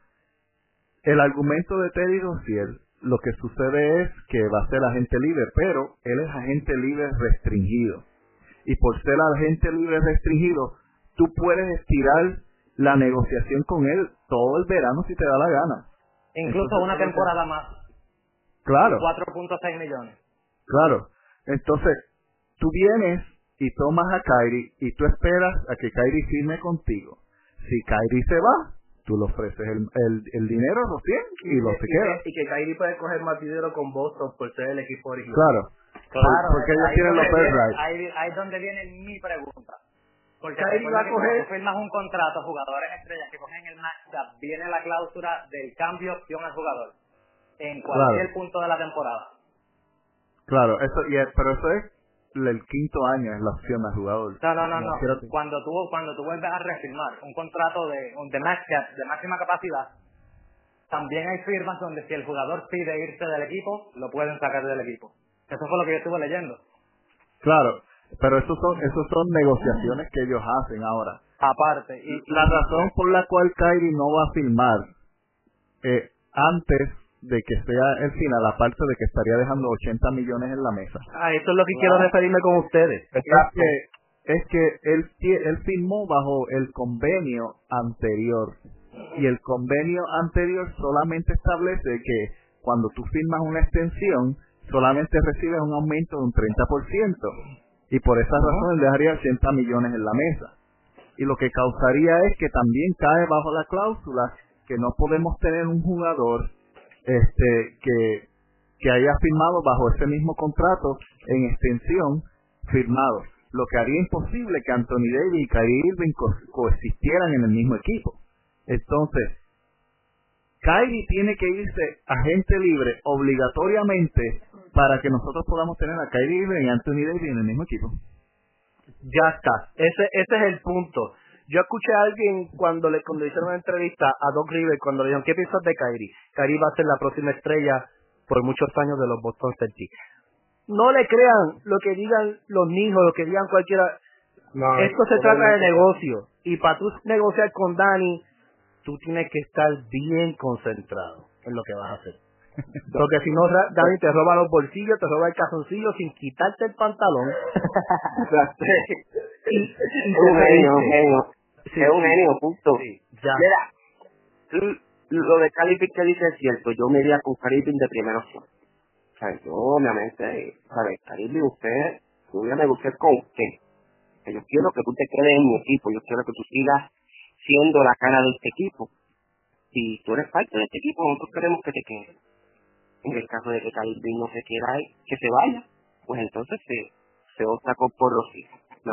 el argumento de Teddy Dossier, lo que sucede es que va a ser agente libre, pero él es agente libre restringido. Y por ser agente libre restringido, tú puedes estirar la negociación con él todo el verano si te da la gana. Incluso una temporada más. Claro. 4.6 millones. Claro. Entonces, tú vienes y tomas a Kyrie y tú esperas a que Kyrie firme contigo. Si Kyrie se va, tú le ofreces el, el, el dinero, los y lo se queda. Y que Kyrie puede coger más dinero con Boston por ser el equipo original. Claro. Claro. Porque ellos tienen los Ahí, ahí es donde viene mi pregunta. Porque ahí va a coger... firmas un contrato, jugadores estrellas que cogen el matchup, viene la cláusula del cambio opción al jugador en cualquier punto de la temporada. Claro, eso y pero eso es el quinto año es la opción al jugador. No, no, no, no. Cuando tú cuando tú vuelves a refirmar un contrato de de, de máxima capacidad, también hay firmas donde si el jugador pide irse del equipo, lo pueden sacar del equipo. Eso fue lo que yo estuve leyendo. Claro, pero esos son, esos son negociaciones que ellos hacen ahora. Aparte. Y, la razón por la cual Kyrie no va a firmar eh, antes de que sea el final, aparte de que estaría dejando 80 millones en la mesa. Ah, eso es lo que quiero referirme con ustedes. Es que, es que él, él firmó bajo el convenio anterior. Y el convenio anterior solamente establece que cuando tú firmas una extensión, solamente recibes un aumento de un 30% y por esa razón él dejaría 80 millones en la mesa. Y lo que causaría es que también cae bajo la cláusula que no podemos tener un jugador este que, haya firmado bajo ese mismo contrato en extensión firmado, lo que haría imposible que Anthony Davis y Kyrie Irving coexistieran en el mismo equipo. Entonces, Kyrie tiene que irse a gente libre obligatoriamente para que nosotros podamos tener a Kyrie Irving y Anthony Davis en el mismo equipo. Ya está, ese, ese es el punto. Yo escuché a alguien cuando le cuando hicieron una entrevista a Doc River cuando le dijeron, ¿qué piensas de Kyrie? Kyrie va a ser la próxima estrella por muchos años de los Boston Celtics. No le crean lo que digan los niños, lo que digan cualquiera. Esto se trata de negocio. Y para tú negociar con Dani, tú tienes que estar bien concentrado en lo que vas a hacer. Porque si no, Dani te roba los bolsillos, te roba el calzoncillo sin quitarte el pantalón. es un genio, un genio. Es un genio, punto. ya. Mira, lo de Calipin que dice es cierto. Yo me iría con Calipin de primera opción. O sea, yo obviamente, ¿sabes? Calipin, usted, yo voy a negociar con usted. Yo quiero que tú te quedes en mi equipo. Yo quiero que tú sigas siendo la cara de este equipo. Si tú eres parte de este equipo, nosotros queremos que te quedes. En el caso de que Calvin no se quiera que se vaya, pues entonces se, se opta por Rossi.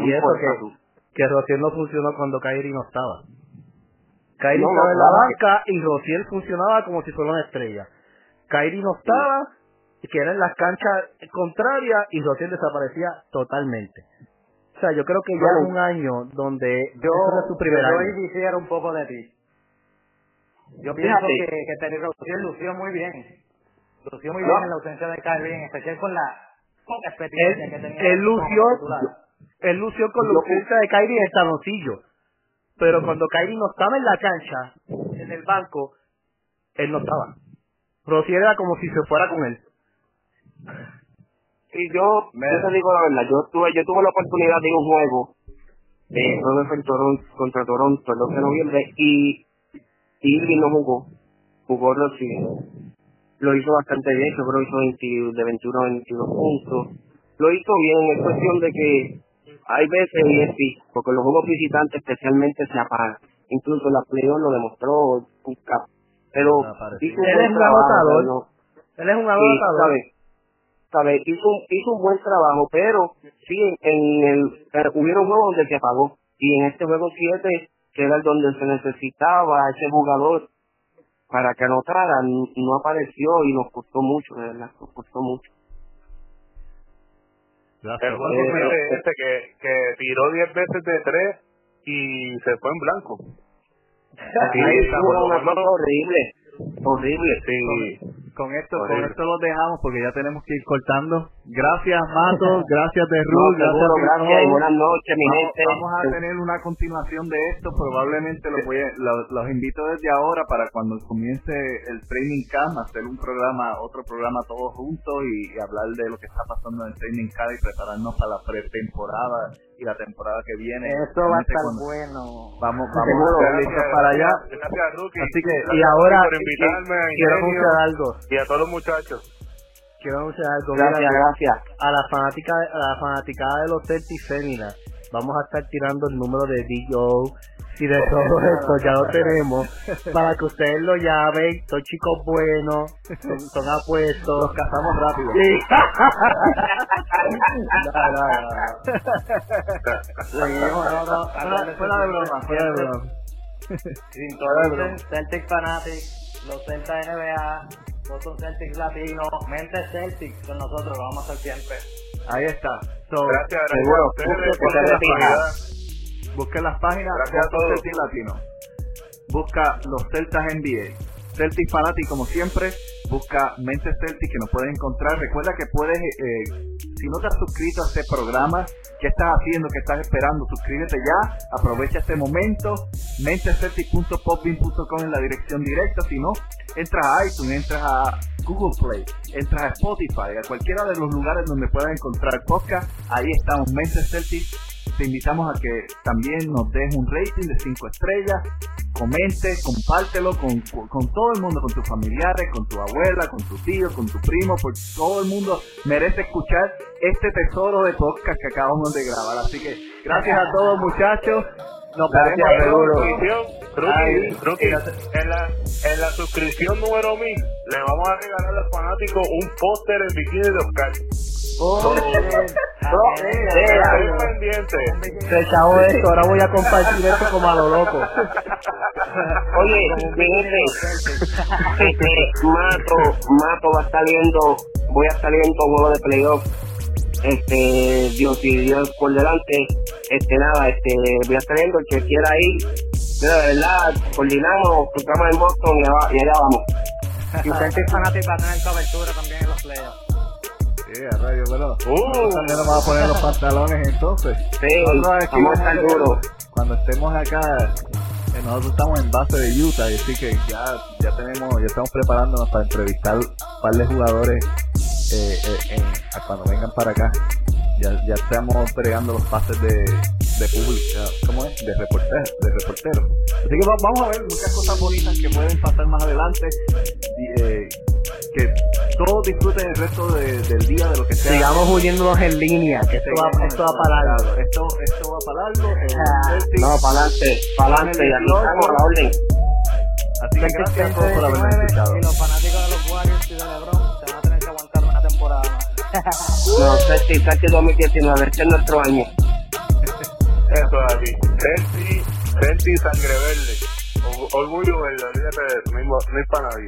y eso que, que no funcionó cuando Kairi no estaba. Kairi estaba en la banca y Rociel funcionaba como si fuera una estrella. Kairi no estaba, que era en las canchas contrarias y Rociel desaparecía totalmente. O sea, yo creo que ya es un año donde yo, es su primer yo año. un poco de ti. Yo pienso que, que Terry Rozier lució muy bien. Lució muy bien en la ausencia de Kyrie, en especial con la poca experiencia que tenía. Él lució, él lució con la ausencia de Kyrie en el taloncillo. Pero cuando Kyrie no estaba en la cancha, en el banco, él no estaba. Rozier era como si se fuera con él. Y yo, yo te digo la verdad, yo tuve, yo tuve la oportunidad de ir a un juego de Toronto, contra Toronto el 12 de noviembre y Irving no jugó, jugó Rossi. Lo hizo bastante bien, yo creo que hizo de 21 a 22 puntos. Lo hizo bien, es cuestión de que hay veces y es sí, porque los juegos visitantes especialmente se apagan. Incluso la playoff lo demostró, pero hizo un él es un agotador. Él es un agotador. ¿sabe? Hizo, hizo un buen trabajo, pero sí, en el, eh, hubieron juegos donde se apagó. Y en este juego 7, que era el donde se necesitaba ese jugador para que anotara, no apareció y nos costó mucho, de verdad, nos costó mucho. El juego eh, este que, que tiró 10 veces de 3 y se fue en blanco. Sí, una cosa horrible, horrible. Sí. Con esto, con esto los dejamos porque ya tenemos que ir cortando. Gracias, Mato, gracias de Ruth, gracias, gracias y buenas noches, mi vamos, Vamos a tener una continuación de esto, probablemente los, voy los, invito desde ahora para cuando comience el Training Camp, hacer un programa, otro programa todos juntos y, hablar de lo que está pasando en el Training Camp y prepararnos para la pretemporada y la temporada que viene. Esto va a estar bueno. Vamos, vamos a estar listos para allá. Así que, y ahora, quiero anunciar algo y a todos los muchachos. Quiero anunciar algo. Gracias, gracias. A la fanática, a la fanaticada de los Celtics féminas, vamos a estar tirando el número de D.O. y de todo esto, ya lo tenemos, para que ustedes lo llamen, son chicos buenos, son, apuestos. Los casamos rápido. Sí. Fuera de broma, fuera de broma. Celtic Fanatic, los Celta NBA, Boston Celtics Latino, Mente Celtics con nosotros, vamos a estar siempre. Ahí está. gracias, gracias. Busque las páginas Boston Celtics Latino. Busca los Celtas NBA. Celtic Fanatic como siempre. Busca Mente Celtic que nos puedes encontrar. Recuerda que puedes, eh, si no te has suscrito a este programa, ¿qué estás haciendo? ¿Qué estás esperando? Suscríbete ya. Aprovecha este momento. Menteceltic.popbean.com en la dirección directa. Si no, entras a iTunes, entras a Google Play, entras a Spotify, a cualquiera de los lugares donde puedas encontrar podcast, ahí estamos, Mente Celtic. Te invitamos a que también nos des un rating de 5 estrellas, comente, compártelo con, con, todo el mundo, con tus familiares, con tu abuela, con tu tío, con tu primo, porque todo el mundo merece escuchar este tesoro de podcast que acabamos de grabar. Así que gracias a todos muchachos. Nos vemos. Rookie, en, la, en la suscripción número 1000 le vamos a regalar a los fanáticos un póster en bikini de Oscar. Oh, pendiente. Se echó esto, ahora voy a compartir esto como a lo loco. Oye, este, Mato, Mato va saliendo, voy a salir en un juego de playoff. Este, Dios y Dios por delante, este nada, este, voy a saliendo el que quiera ir, de verdad, coordinamos, cruzamos en Boston y allá vamos. Y usted es fanático va a tener cobertura también en los playoffs. A radio, pero uh, también nos vamos a poner los pantalones entonces. Sí, vamos a duro. Cuando estemos acá, eh, nosotros estamos en base de Utah, así que ya, ya tenemos, ya estamos preparándonos para entrevistar un par de jugadores eh, eh, cuando vengan para acá. Ya, ya estamos entregando los pases de, de público, ¿cómo es? De reportero, de reportero. Así que vamos a ver muchas cosas bonitas que pueden pasar más adelante. Eh, que todos disfruten el resto del día de lo que sea. Sigamos uniéndonos en línea, que esto va, esto va para largo. Esto, esto va para largo. Ah. no, para adelante, para adelante, y aquí estamos a la orden. Así que gracias a todos por haberme escuchado. Y los fanáticos de los Warriors y de LeBron se van a tener que aguantar una temporada más. no, Celtic, Celtic 2019, este es nuestro año. Eso es así. Celtic, Celtic sangre verde. Orgullo verde, olvídate de eso, no es para nadie.